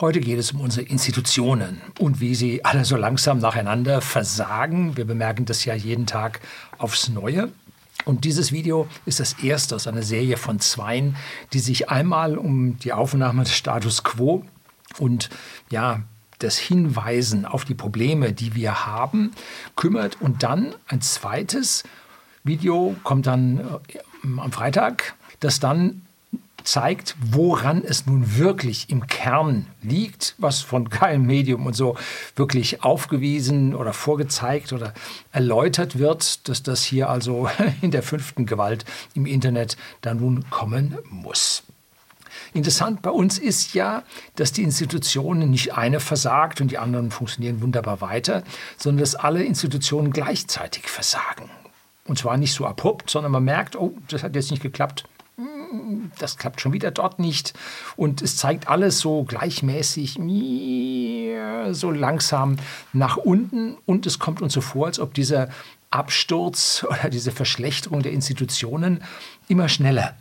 Heute geht es um unsere Institutionen und wie sie alle so langsam nacheinander versagen. Wir bemerken das ja jeden Tag aufs Neue. Und dieses Video ist das erste aus einer Serie von zweien, die sich einmal um die Aufnahme des Status quo und ja, das Hinweisen auf die Probleme, die wir haben, kümmert. Und dann ein zweites Video kommt dann äh, am Freitag, das dann zeigt, woran es nun wirklich im Kern liegt, was von keinem Medium und so wirklich aufgewiesen oder vorgezeigt oder erläutert wird, dass das hier also in der fünften Gewalt im Internet da nun kommen muss. Interessant bei uns ist ja, dass die Institutionen nicht eine versagt und die anderen funktionieren wunderbar weiter, sondern dass alle Institutionen gleichzeitig versagen. Und zwar nicht so abrupt, sondern man merkt, oh, das hat jetzt nicht geklappt, das klappt schon wieder dort nicht. Und es zeigt alles so gleichmäßig, so langsam nach unten. Und es kommt uns so vor, als ob dieser Absturz oder diese Verschlechterung der Institutionen immer schneller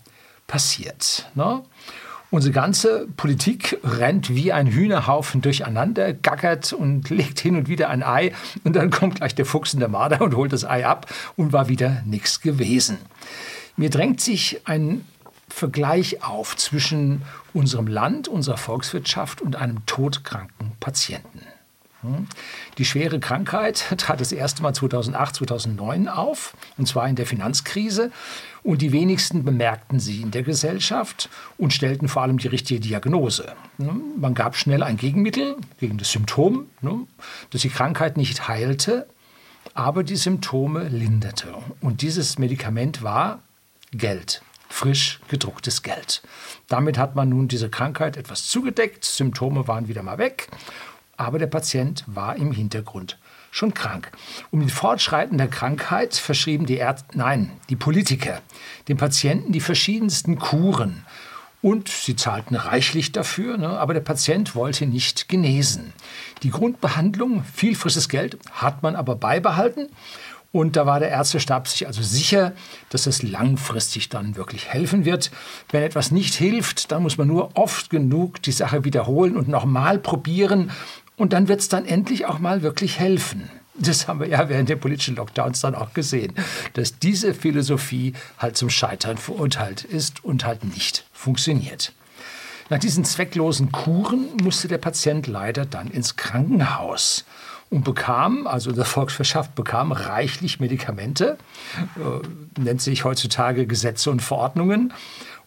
passiert. Ne? Unsere ganze Politik rennt wie ein Hühnerhaufen durcheinander, gackert und legt hin und wieder ein Ei und dann kommt gleich der Fuchs in der Marder und holt das Ei ab und war wieder nichts gewesen. Mir drängt sich ein Vergleich auf zwischen unserem Land, unserer Volkswirtschaft und einem todkranken Patienten. Hm? Die schwere Krankheit trat das erste Mal 2008, 2009 auf, und zwar in der Finanzkrise. Und die wenigsten bemerkten sie in der Gesellschaft und stellten vor allem die richtige Diagnose. Hm? Man gab schnell ein Gegenmittel gegen das Symptom, hm? das die Krankheit nicht heilte, aber die Symptome linderte. Und dieses Medikament war Geld, frisch gedrucktes Geld. Damit hat man nun diese Krankheit etwas zugedeckt, Symptome waren wieder mal weg, aber der Patient war im Hintergrund schon krank. Um den Fortschreiten der Krankheit verschrieben die Ärzte, nein, die Politiker, dem Patienten die verschiedensten Kuren. Und sie zahlten reichlich dafür, ne? aber der Patient wollte nicht genesen. Die Grundbehandlung, viel frisches Geld, hat man aber beibehalten. Und da war der Ärztestab sich also sicher, dass es langfristig dann wirklich helfen wird. Wenn etwas nicht hilft, dann muss man nur oft genug die Sache wiederholen und nochmal probieren. Und dann wird es dann endlich auch mal wirklich helfen. Das haben wir ja während der politischen Lockdowns dann auch gesehen, dass diese Philosophie halt zum Scheitern verurteilt ist und halt nicht funktioniert. Nach diesen zwecklosen Kuren musste der Patient leider dann ins Krankenhaus und bekam, also der Volkswirtschaft bekam reichlich Medikamente, äh, nennt sich heutzutage Gesetze und Verordnungen.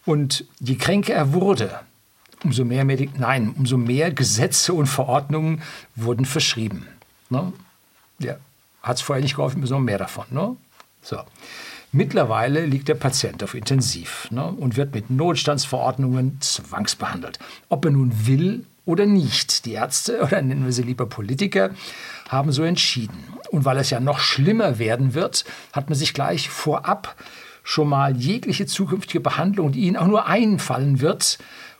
Und je kränker er wurde, umso mehr, Medik nein, umso mehr Gesetze und Verordnungen wurden verschrieben. Ne? Ja, hat es vorher nicht geholfen, umso mehr davon. Ne? So. Mittlerweile liegt der Patient auf Intensiv ne, und wird mit Notstandsverordnungen zwangsbehandelt. Ob er nun will oder nicht. Die Ärzte, oder nennen wir sie lieber Politiker, haben so entschieden. Und weil es ja noch schlimmer werden wird, hat man sich gleich vorab schon mal jegliche zukünftige Behandlung, die Ihnen auch nur einfallen wird,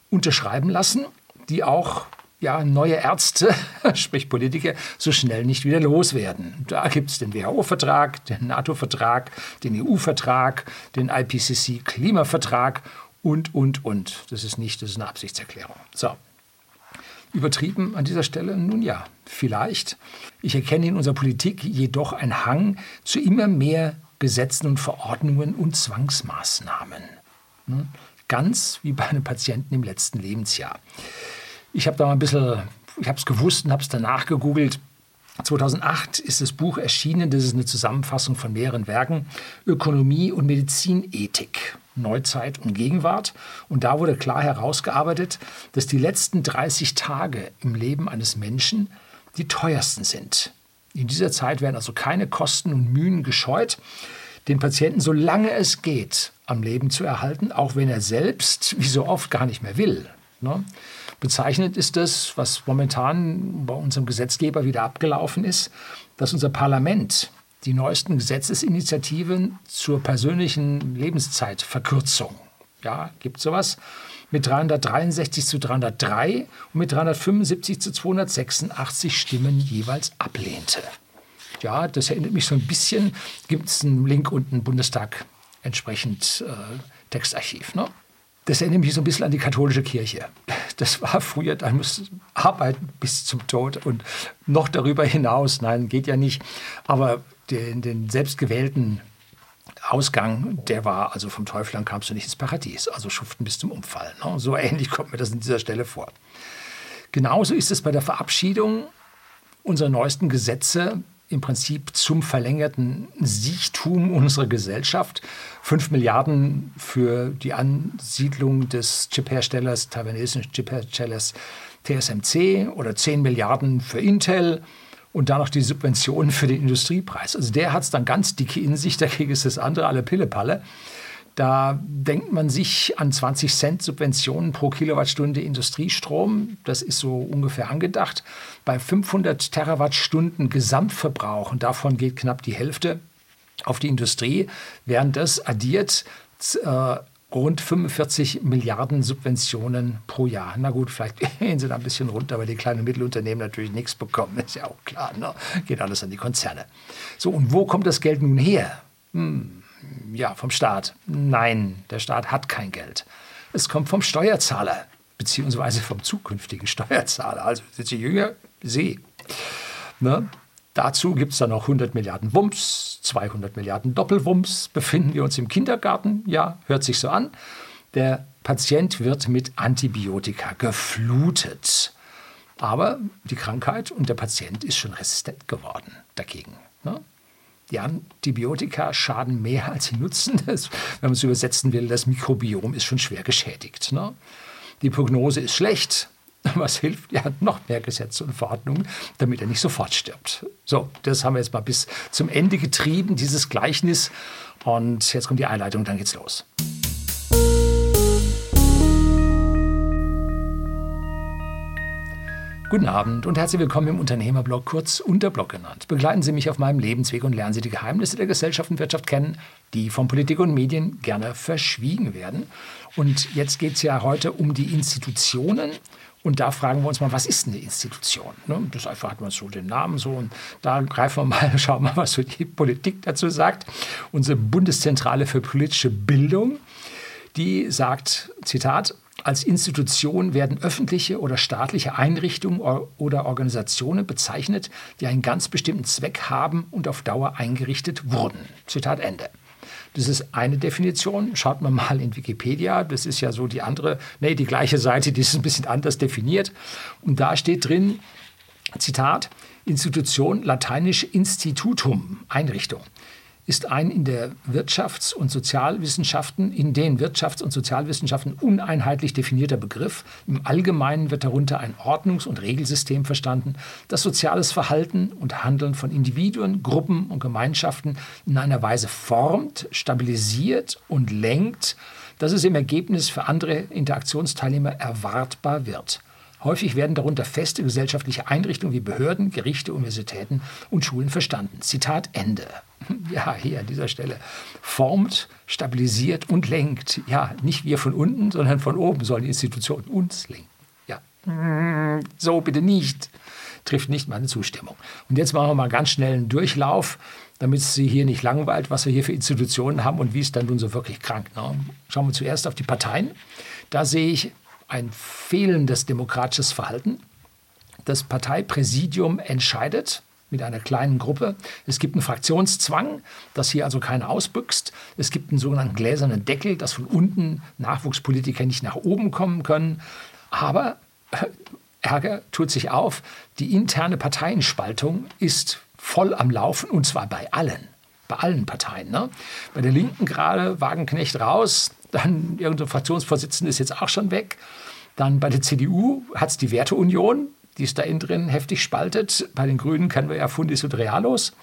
unterschreiben lassen, die auch ja, neue Ärzte, sprich Politiker, so schnell nicht wieder loswerden. Da gibt es den WHO-Vertrag, den NATO-Vertrag, den EU-Vertrag, den IPCC-Klimavertrag und, und, und. Das ist nicht, das ist eine Absichtserklärung. So, Übertrieben an dieser Stelle? Nun ja, vielleicht. Ich erkenne in unserer Politik jedoch einen Hang zu immer mehr Gesetzen und Verordnungen und Zwangsmaßnahmen. Hm? Ganz wie bei einem Patienten im letzten Lebensjahr. Ich habe da mal ein bisschen, ich habe es gewusst und habe es danach gegoogelt. 2008 ist das Buch erschienen, das ist eine Zusammenfassung von mehreren Werken, Ökonomie und Medizinethik. Neuzeit und Gegenwart. Und da wurde klar herausgearbeitet, dass die letzten 30 Tage im Leben eines Menschen die teuersten sind. In dieser Zeit werden also keine Kosten und Mühen gescheut, den Patienten, solange es geht, am Leben zu erhalten, auch wenn er selbst, wie so oft, gar nicht mehr will. Ne? Bezeichnet ist das, was momentan bei unserem Gesetzgeber wieder abgelaufen ist, dass unser Parlament die neuesten Gesetzesinitiativen zur persönlichen Lebenszeitverkürzung. Ja, gibt sowas. Mit 363 zu 303 und mit 375 zu 286 Stimmen jeweils ablehnte. Ja, das erinnert mich so ein bisschen. Gibt es einen Link unten, Bundestag entsprechend äh, Textarchiv. Ne? Das erinnert mich so ein bisschen an die katholische Kirche. Das war früher, da muss arbeiten bis zum Tod und noch darüber hinaus. Nein, geht ja nicht. Aber den, den selbstgewählten Ausgang, der war also vom Teufel an kamst du nicht ins Paradies, also schuften bis zum Umfallen. Ne? So ähnlich kommt mir das an dieser Stelle vor. Genauso ist es bei der Verabschiedung unserer neuesten Gesetze im Prinzip zum verlängerten Siechtum unserer Gesellschaft. Fünf Milliarden für die Ansiedlung des Chipherstellers, taiwanesischen Chipherstellers TSMC oder zehn Milliarden für Intel und dann noch die Subventionen für den Industriepreis. Also der hat es dann ganz dicke in sich, dagegen ist das andere alle Pillepalle. Da denkt man sich an 20 Cent Subventionen pro Kilowattstunde Industriestrom. Das ist so ungefähr angedacht. Bei 500 Terawattstunden Gesamtverbrauch, und davon geht knapp die Hälfte auf die Industrie, während das addiert äh, rund 45 Milliarden Subventionen pro Jahr. Na gut, vielleicht gehen sie da ein bisschen runter, weil die kleinen und Mittelunternehmen natürlich nichts bekommen. Ist ja auch klar. Ne? Geht alles an die Konzerne. So, und wo kommt das Geld nun her? Hm ja, vom Staat. Nein, der Staat hat kein Geld. Es kommt vom Steuerzahler, beziehungsweise vom zukünftigen Steuerzahler. Also sind Sie jünger? Sie. Ne? Dazu gibt es dann noch 100 Milliarden Wumms, 200 Milliarden Doppelwumms. Befinden wir uns im Kindergarten? Ja, hört sich so an. Der Patient wird mit Antibiotika geflutet. Aber die Krankheit und der Patient ist schon resistent geworden dagegen. Ne? die Antibiotika schaden mehr als sie nutzen. Das, wenn man es übersetzen will, das Mikrobiom ist schon schwer geschädigt. Ne? Die Prognose ist schlecht. Was hilft? Ja, noch mehr Gesetze und Verordnungen, damit er nicht sofort stirbt. So, das haben wir jetzt mal bis zum Ende getrieben, dieses Gleichnis. Und jetzt kommt die Einleitung, dann geht's los. Guten Abend und herzlich willkommen im Unternehmerblog, kurz Unterblog genannt. Begleiten Sie mich auf meinem Lebensweg und lernen Sie die Geheimnisse der Gesellschaft und Wirtschaft kennen, die von Politik und Medien gerne verschwiegen werden. Und jetzt geht es ja heute um die Institutionen. Und da fragen wir uns mal, was ist eine Institution? Ne? Das einfach hat man so den Namen so. Und da greifen wir mal, schauen wir mal, was so die Politik dazu sagt. Unsere Bundeszentrale für politische Bildung, die sagt, Zitat, als Institution werden öffentliche oder staatliche Einrichtungen oder Organisationen bezeichnet, die einen ganz bestimmten Zweck haben und auf Dauer eingerichtet wurden. Zitat Ende. Das ist eine Definition. Schaut man mal in Wikipedia. Das ist ja so die andere, nee, die gleiche Seite, die ist ein bisschen anders definiert. Und da steht drin, Zitat, Institution, lateinisch Institutum, Einrichtung ist ein in der Wirtschafts- und Sozialwissenschaften, in den Wirtschafts- und Sozialwissenschaften uneinheitlich definierter Begriff. Im Allgemeinen wird darunter ein Ordnungs- und Regelsystem verstanden, das soziales Verhalten und Handeln von Individuen, Gruppen und Gemeinschaften in einer Weise formt, stabilisiert und lenkt, dass es im Ergebnis für andere Interaktionsteilnehmer erwartbar wird. Häufig werden darunter feste gesellschaftliche Einrichtungen wie Behörden, Gerichte, Universitäten und Schulen verstanden. Zitat Ende. ja, hier an dieser Stelle, formt, stabilisiert und lenkt. Ja, nicht wir von unten, sondern von oben sollen die Institutionen uns lenken. Ja, so bitte nicht. Trifft nicht meine Zustimmung. Und jetzt machen wir mal ganz schnell einen Durchlauf, damit es Sie hier nicht langweilt, was wir hier für Institutionen haben und wie es dann nun so wirklich krank. Ne? Schauen wir zuerst auf die Parteien. Da sehe ich ein fehlendes demokratisches Verhalten. Das Parteipräsidium entscheidet, mit einer kleinen Gruppe. Es gibt einen Fraktionszwang, dass hier also keiner ausbüchst. Es gibt einen sogenannten gläsernen Deckel, dass von unten Nachwuchspolitiker nicht nach oben kommen können. Aber äh, Ärger tut sich auf. Die interne Parteienspaltung ist voll am Laufen und zwar bei allen. Bei allen Parteien. Ne? Bei der Linken gerade Wagenknecht raus, dann irgendein Fraktionsvorsitzender ist jetzt auch schon weg. Dann bei der CDU hat es die Werteunion, die ist da innen drin heftig spaltet. Bei den Grünen kennen wir ja Fundis und Realos.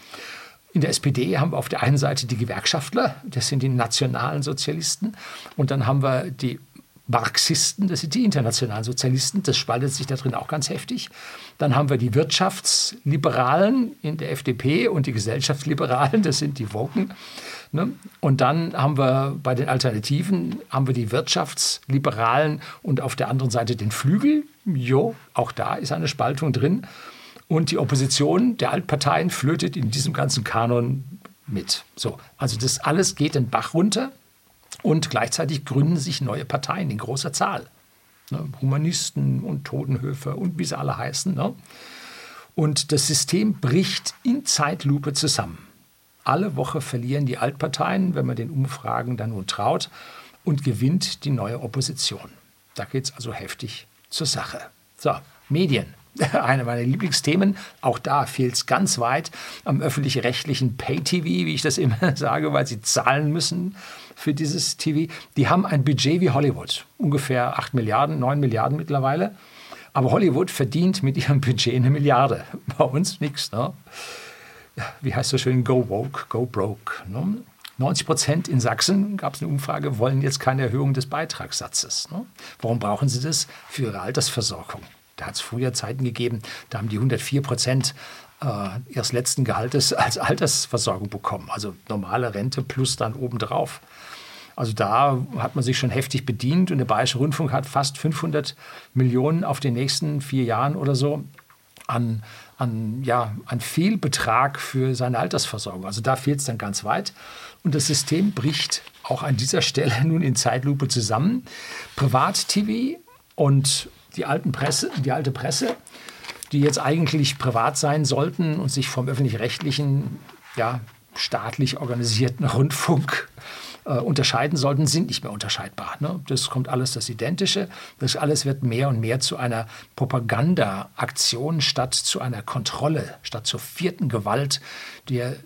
In der SPD haben wir auf der einen Seite die Gewerkschaftler, das sind die nationalen Sozialisten. Und dann haben wir die Marxisten, das sind die internationalen Sozialisten, das spaltet sich da drin auch ganz heftig. Dann haben wir die Wirtschaftsliberalen in der FDP und die Gesellschaftsliberalen, das sind die Woken. Ne? Und dann haben wir bei den Alternativen haben wir die Wirtschaftsliberalen und auf der anderen Seite den Flügel. Jo, auch da ist eine Spaltung drin. Und die Opposition der Altparteien flötet in diesem ganzen Kanon mit. So, also das alles geht den Bach runter. Und gleichzeitig gründen sich neue Parteien in großer Zahl. Ne? Humanisten und Totenhöfe und wie sie alle heißen. Ne? Und das System bricht in Zeitlupe zusammen. Alle Woche verlieren die Altparteien, wenn man den Umfragen dann nun traut, und gewinnt die neue Opposition. Da geht es also heftig zur Sache. So, Medien. Eine meiner Lieblingsthemen. Auch da fehlt es ganz weit am öffentlich-rechtlichen Pay-TV, wie ich das immer sage, weil sie zahlen müssen für dieses TV. Die haben ein Budget wie Hollywood. Ungefähr 8 Milliarden, 9 Milliarden mittlerweile. Aber Hollywood verdient mit ihrem Budget eine Milliarde. Bei uns nichts. Ne? Wie heißt das schön? Go woke, go broke. Ne? 90 Prozent in Sachsen, gab es eine Umfrage, wollen jetzt keine Erhöhung des Beitragssatzes. Ne? Warum brauchen sie das? Für ihre Altersversorgung. Da hat es früher Zeiten gegeben, da haben die 104 Prozent äh, ihres letzten Gehaltes als Altersversorgung bekommen. Also normale Rente plus dann obendrauf. Also da hat man sich schon heftig bedient und der Bayerische Rundfunk hat fast 500 Millionen auf den nächsten vier Jahren oder so an, an, ja, an Fehlbetrag für seine Altersversorgung. Also da fehlt es dann ganz weit. Und das System bricht auch an dieser Stelle nun in Zeitlupe zusammen. Privat-TV und die, alten Presse, die alte Presse, die jetzt eigentlich privat sein sollten und sich vom öffentlich-rechtlichen, ja, staatlich organisierten Rundfunk äh, unterscheiden sollten, sind nicht mehr unterscheidbar. Ne? Das kommt alles das Identische. Das alles wird mehr und mehr zu einer Propaganda-Aktion statt zu einer Kontrolle, statt zur vierten Gewalt, der,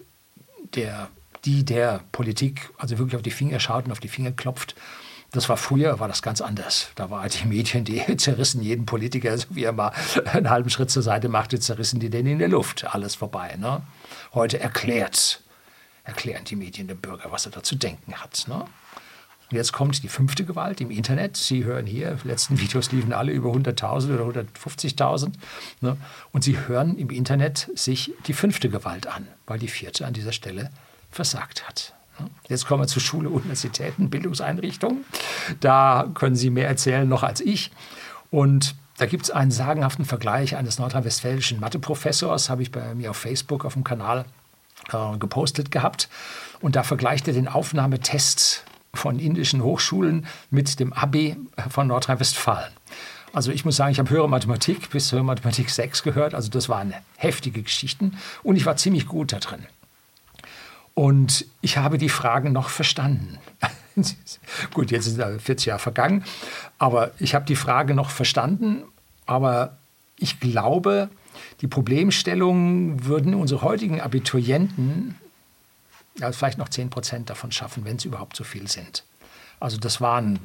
der, die der Politik also wirklich auf die Finger schaut und auf die Finger klopft. Das war früher, war das ganz anders. Da waren die Medien, die zerrissen jeden Politiker, so wie er mal einen halben Schritt zur Seite machte, zerrissen die den in der Luft. Alles vorbei. Ne? Heute erklärt erklären die Medien dem Bürger, was er da zu denken hat. Ne? Und jetzt kommt die fünfte Gewalt im Internet. Sie hören hier, die letzten Videos liefen alle über 100.000 oder 150.000. Ne? Und Sie hören im Internet sich die fünfte Gewalt an, weil die vierte an dieser Stelle versagt hat. Jetzt kommen wir zu Schule, Universitäten, Bildungseinrichtungen. Da können Sie mehr erzählen noch als ich. Und da gibt es einen sagenhaften Vergleich eines nordrhein-westfälischen Matheprofessors, habe ich bei mir auf Facebook auf dem Kanal äh, gepostet gehabt. Und da vergleicht er den Aufnahmetest von indischen Hochschulen mit dem AB von Nordrhein-Westfalen. Also ich muss sagen, ich habe höhere Mathematik bis höhere Mathematik 6 gehört. Also das waren heftige Geschichten und ich war ziemlich gut da drin. Und ich habe die Fragen noch verstanden. gut, jetzt sind 40 Jahre vergangen, aber ich habe die Frage noch verstanden. Aber ich glaube, die Problemstellung würden unsere heutigen Abiturienten ja, vielleicht noch 10 Prozent davon schaffen, wenn es überhaupt so viel sind. Also das waren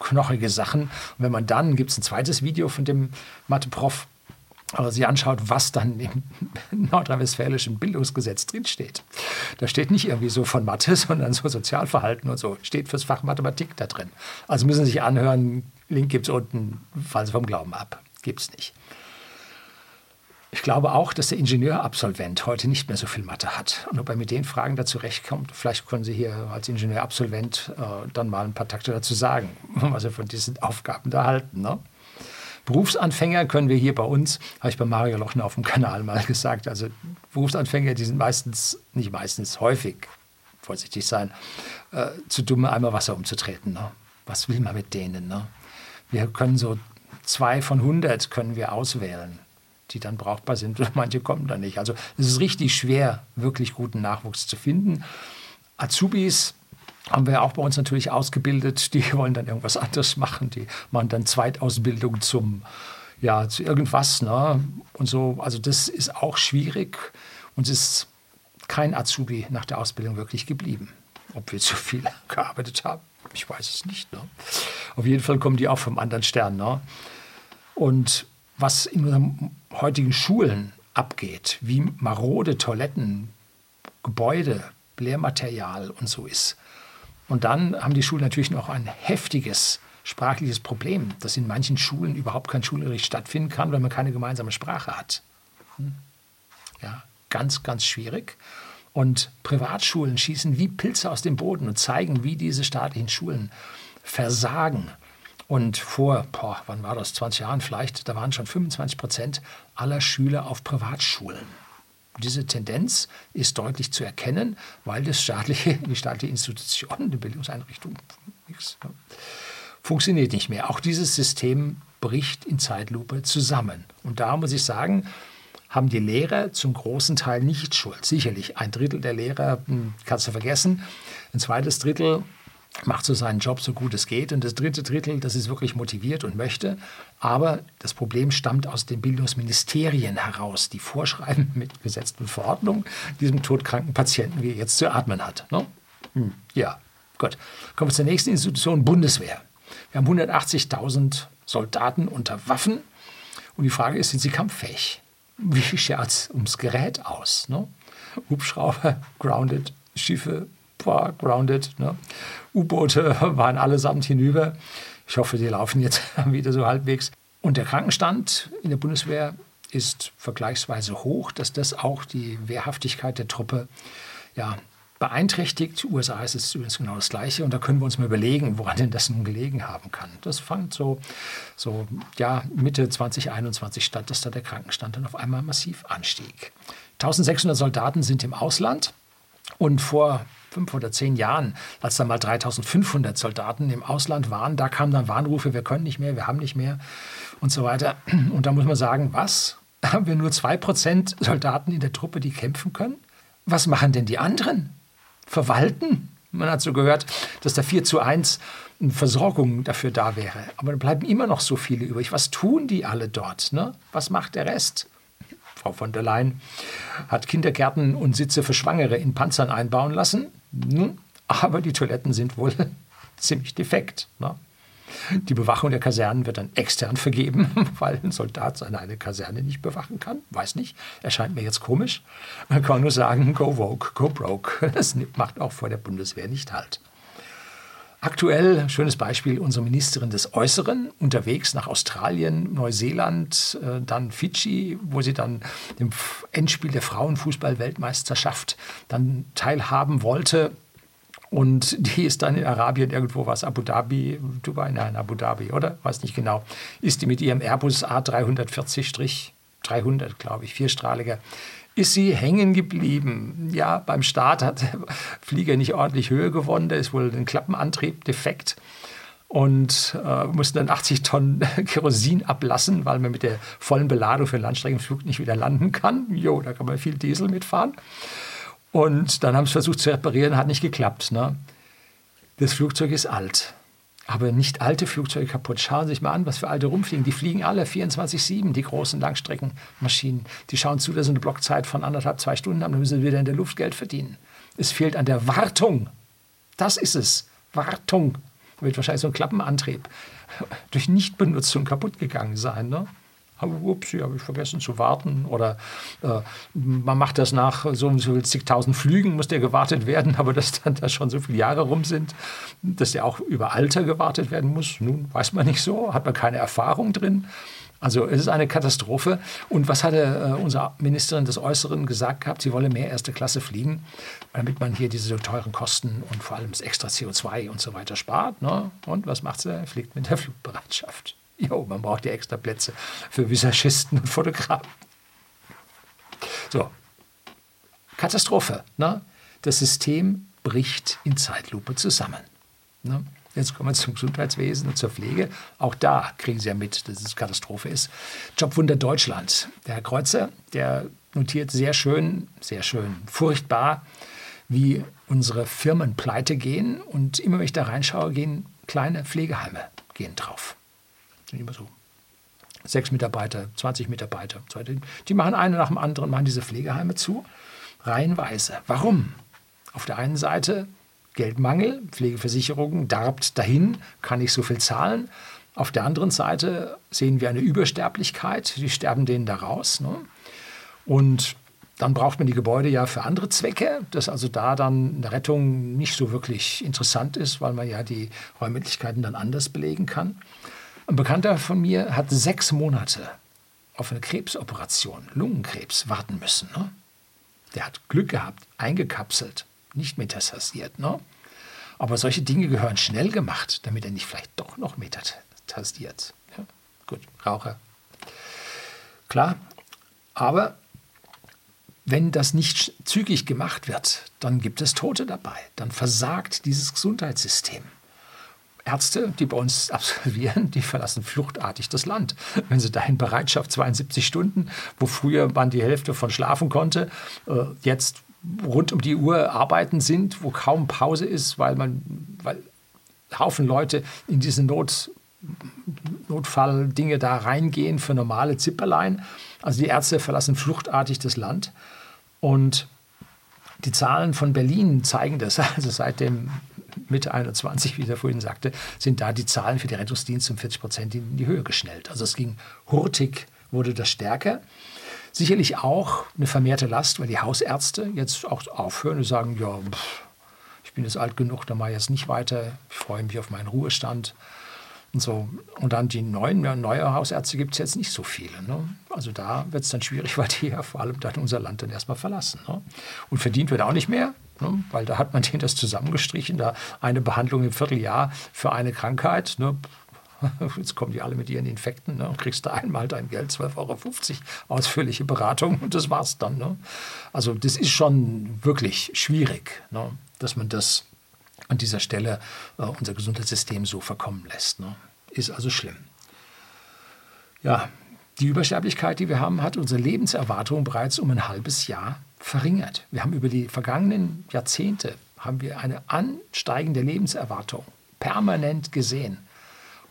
knochige Sachen. Und wenn man dann, gibt es ein zweites Video von dem Mathe-Prof, aber sich anschaut, was dann im nordrhein-westfälischen Bildungsgesetz drinsteht. Da steht nicht irgendwie so von Mathe, sondern so Sozialverhalten und so. Steht fürs Fach Mathematik da drin. Also müssen Sie sich anhören, Link gibt es unten, fallen Sie vom Glauben ab. Gibt es nicht. Ich glaube auch, dass der Ingenieurabsolvent heute nicht mehr so viel Mathe hat. Und ob er mit den Fragen dazu rechtkommt, vielleicht können Sie hier als Ingenieurabsolvent äh, dann mal ein paar Takte dazu sagen, was Sie von diesen Aufgaben da halten. Ne? Berufsanfänger können wir hier bei uns, habe ich bei Mario Lochner auf dem Kanal mal gesagt, also Berufsanfänger, die sind meistens, nicht meistens, häufig, vorsichtig sein, äh, zu dumm, einmal Wasser umzutreten. Ne? Was will man mit denen? Ne? Wir können so zwei von hundert können wir auswählen die dann brauchbar sind manche kommen dann nicht. Also es ist richtig schwer, wirklich guten Nachwuchs zu finden. Azubis haben wir auch bei uns natürlich ausgebildet, die wollen dann irgendwas anderes machen, die machen dann Zweitausbildung zum, ja, zu irgendwas. Ne? Und so, also das ist auch schwierig und es ist kein Azubi nach der Ausbildung wirklich geblieben. Ob wir zu viel gearbeitet haben, ich weiß es nicht. Ne? Auf jeden Fall kommen die auch vom anderen Stern. Ne? Und was in unseren heutigen Schulen abgeht, wie marode Toiletten, Gebäude, Lehrmaterial und so ist. Und dann haben die Schulen natürlich noch ein heftiges sprachliches Problem, dass in manchen Schulen überhaupt kein Schulunterricht stattfinden kann, weil man keine gemeinsame Sprache hat. Hm? Ja, ganz, ganz schwierig. Und Privatschulen schießen wie Pilze aus dem Boden und zeigen, wie diese staatlichen Schulen versagen. Und vor, boah, wann war das, 20 Jahren vielleicht, da waren schon 25 Prozent aller Schüler auf Privatschulen. Diese Tendenz ist deutlich zu erkennen, weil das staatliche, die staatliche Institution, die Bildungseinrichtung, nichts. funktioniert nicht mehr. Auch dieses System bricht in Zeitlupe zusammen. Und da muss ich sagen, haben die Lehrer zum großen Teil nicht Schuld. Sicherlich, ein Drittel der Lehrer hm, kannst du vergessen. Ein zweites Drittel macht so seinen Job so gut es geht. Und das dritte Drittel, das ist wirklich motiviert und möchte. Aber das Problem stammt aus den Bildungsministerien heraus, die vorschreiben mit gesetzten Verordnungen, diesem todkranken Patienten, wie er jetzt zu atmen hat. Ne? Hm, ja, gut. Kommen wir zur nächsten Institution, Bundeswehr. Wir haben 180.000 Soldaten unter Waffen. Und die Frage ist, sind sie kampffähig? Wie schaut es ums Gerät aus? Ne? Hubschrauber, grounded, Schiffe, boah, grounded. Ne? U-Boote waren allesamt hinüber. Ich hoffe, die laufen jetzt wieder so halbwegs. Und der Krankenstand in der Bundeswehr ist vergleichsweise hoch, dass das auch die Wehrhaftigkeit der Truppe ja, beeinträchtigt. USA ist es übrigens genau das Gleiche. Und da können wir uns mal überlegen, woran denn das nun gelegen haben kann. Das fand so, so ja, Mitte 2021 statt, dass da der Krankenstand dann auf einmal massiv anstieg. 1600 Soldaten sind im Ausland. Und vor fünf oder zehn Jahren, als dann mal 3500 Soldaten im Ausland waren, da kamen dann Warnrufe, wir können nicht mehr, wir haben nicht mehr und so weiter. Und da muss man sagen, was? Haben wir nur zwei Prozent Soldaten in der Truppe, die kämpfen können? Was machen denn die anderen? Verwalten? Man hat so gehört, dass da 4 zu 1 eine Versorgung dafür da wäre. Aber da bleiben immer noch so viele übrig. Was tun die alle dort? Ne? Was macht der Rest? Frau von der Leyen hat Kindergärten und Sitze für Schwangere in Panzern einbauen lassen. Hm, aber die Toiletten sind wohl ziemlich defekt. Ne? Die Bewachung der Kasernen wird dann extern vergeben, weil ein Soldat seine eine Kaserne nicht bewachen kann. Weiß nicht, erscheint mir jetzt komisch. Man kann nur sagen, go woke, go broke. Das macht auch vor der Bundeswehr nicht halt. Aktuell, schönes Beispiel, unsere Ministerin des Äußeren unterwegs nach Australien, Neuseeland, äh, dann Fidschi, wo sie dann dem Endspiel der Frauenfußball-Weltmeisterschaft dann teilhaben wollte. Und die ist dann in Arabien irgendwo was, Abu Dhabi, Dubai, nein, Abu Dhabi, oder? Weiß nicht genau. Ist die mit ihrem Airbus A340-300, glaube ich, vierstrahliger, ist sie hängen geblieben. Ja, beim Start hat der Flieger nicht ordentlich Höhe gewonnen. Da ist wohl ein Klappenantrieb defekt und äh, mussten dann 80 Tonnen Kerosin ablassen, weil man mit der vollen Beladung für einen Landstreckenflug nicht wieder landen kann. Jo, da kann man viel Diesel mitfahren. Und dann haben sie versucht zu reparieren, hat nicht geklappt. Ne? Das Flugzeug ist alt aber nicht alte Flugzeuge kaputt. Schauen Sie sich mal an, was für alte rumfliegen. Die fliegen alle 24-7, die großen Langstreckenmaschinen. Die schauen zu, dass sie eine Blockzeit von anderthalb, zwei Stunden haben, dann müssen sie wieder in der Luft Geld verdienen. Es fehlt an der Wartung. Das ist es. Wartung. Da wird wahrscheinlich so ein Klappenantrieb durch Nichtbenutzung kaputt gegangen sein. Ne? Aber ups, habe ich vergessen zu warten. Oder äh, man macht das nach so und so zigtausend Flügen, muss der gewartet werden, aber dass dann da schon so viele Jahre rum sind, dass der auch über Alter gewartet werden muss. Nun weiß man nicht so, hat man keine Erfahrung drin. Also es ist eine Katastrophe. Und was hatte äh, unsere Ministerin des Äußeren gesagt gehabt? Sie wolle mehr erste Klasse fliegen, damit man hier diese teuren Kosten und vor allem das extra CO2 und so weiter spart. Ne? Und was macht sie? Fliegt mit der Flugbereitschaft. Jo, man braucht ja extra Plätze für Visagisten und Fotografen. So, Katastrophe. Ne? Das System bricht in Zeitlupe zusammen. Ne? Jetzt kommen wir zum Gesundheitswesen und zur Pflege. Auch da kriegen Sie ja mit, dass es Katastrophe ist. Jobwunder Deutschland. Der Herr Kreuzer, der notiert sehr schön, sehr schön, furchtbar, wie unsere Firmen pleite gehen. Und immer wenn ich da reinschaue, gehen kleine Pflegeheime gehen drauf sind immer so sechs Mitarbeiter, 20 Mitarbeiter. Die machen eine nach dem anderen, machen diese Pflegeheime zu, reihenweise. Warum? Auf der einen Seite Geldmangel, Pflegeversicherung darbt dahin, kann nicht so viel zahlen. Auf der anderen Seite sehen wir eine Übersterblichkeit, die sterben denen da raus. Ne? Und dann braucht man die Gebäude ja für andere Zwecke, dass also da dann eine Rettung nicht so wirklich interessant ist, weil man ja die Räumlichkeiten dann anders belegen kann. Ein Bekannter von mir hat sechs Monate auf eine Krebsoperation, Lungenkrebs, warten müssen. Ne? Der hat Glück gehabt, eingekapselt, nicht metastasiert. Ne? Aber solche Dinge gehören schnell gemacht, damit er nicht vielleicht doch noch metastasiert. Ja? Gut, Raucher. Klar, aber wenn das nicht zügig gemacht wird, dann gibt es Tote dabei. Dann versagt dieses Gesundheitssystem Ärzte, die bei uns absolvieren, die verlassen fluchtartig das Land. Wenn sie da in Bereitschaft 72 Stunden, wo früher man die Hälfte von schlafen konnte, äh, jetzt rund um die Uhr arbeiten sind, wo kaum Pause ist, weil man, weil Haufen Leute in diese Not, Notfalldinge da reingehen für normale Zipperlein. Also die Ärzte verlassen fluchtartig das Land und die Zahlen von Berlin zeigen das. Also seit dem Mitte 21, wie ich vorhin sagte, sind da die Zahlen für die Rettungsdienste um 40 Prozent in die Höhe geschnellt. Also es ging hurtig, wurde das stärker. Sicherlich auch eine vermehrte Last, weil die Hausärzte jetzt auch aufhören und sagen, ja, pff, ich bin jetzt alt genug, da mache ich jetzt nicht weiter, ich freue mich auf meinen Ruhestand. Und, so. und dann die neuen, ja, neue Hausärzte gibt es jetzt nicht so viele. Ne? Also da wird es dann schwierig, weil die ja vor allem dann unser Land dann erstmal verlassen. Ne? Und verdient wird auch nicht mehr, ne? weil da hat man denen das zusammengestrichen, da eine Behandlung im Vierteljahr für eine Krankheit. Ne? Jetzt kommen die alle mit ihren Infekten ne? und kriegst du einmal dein Geld, 12,50 Euro, ausführliche Beratung und das war's dann. Ne? Also das ist schon wirklich schwierig, ne? dass man das an dieser Stelle äh, unser Gesundheitssystem so verkommen lässt. Ne? Ist also schlimm. Ja, die Übersterblichkeit, die wir haben, hat unsere Lebenserwartung bereits um ein halbes Jahr verringert. Wir haben über die vergangenen Jahrzehnte haben wir eine ansteigende Lebenserwartung permanent gesehen.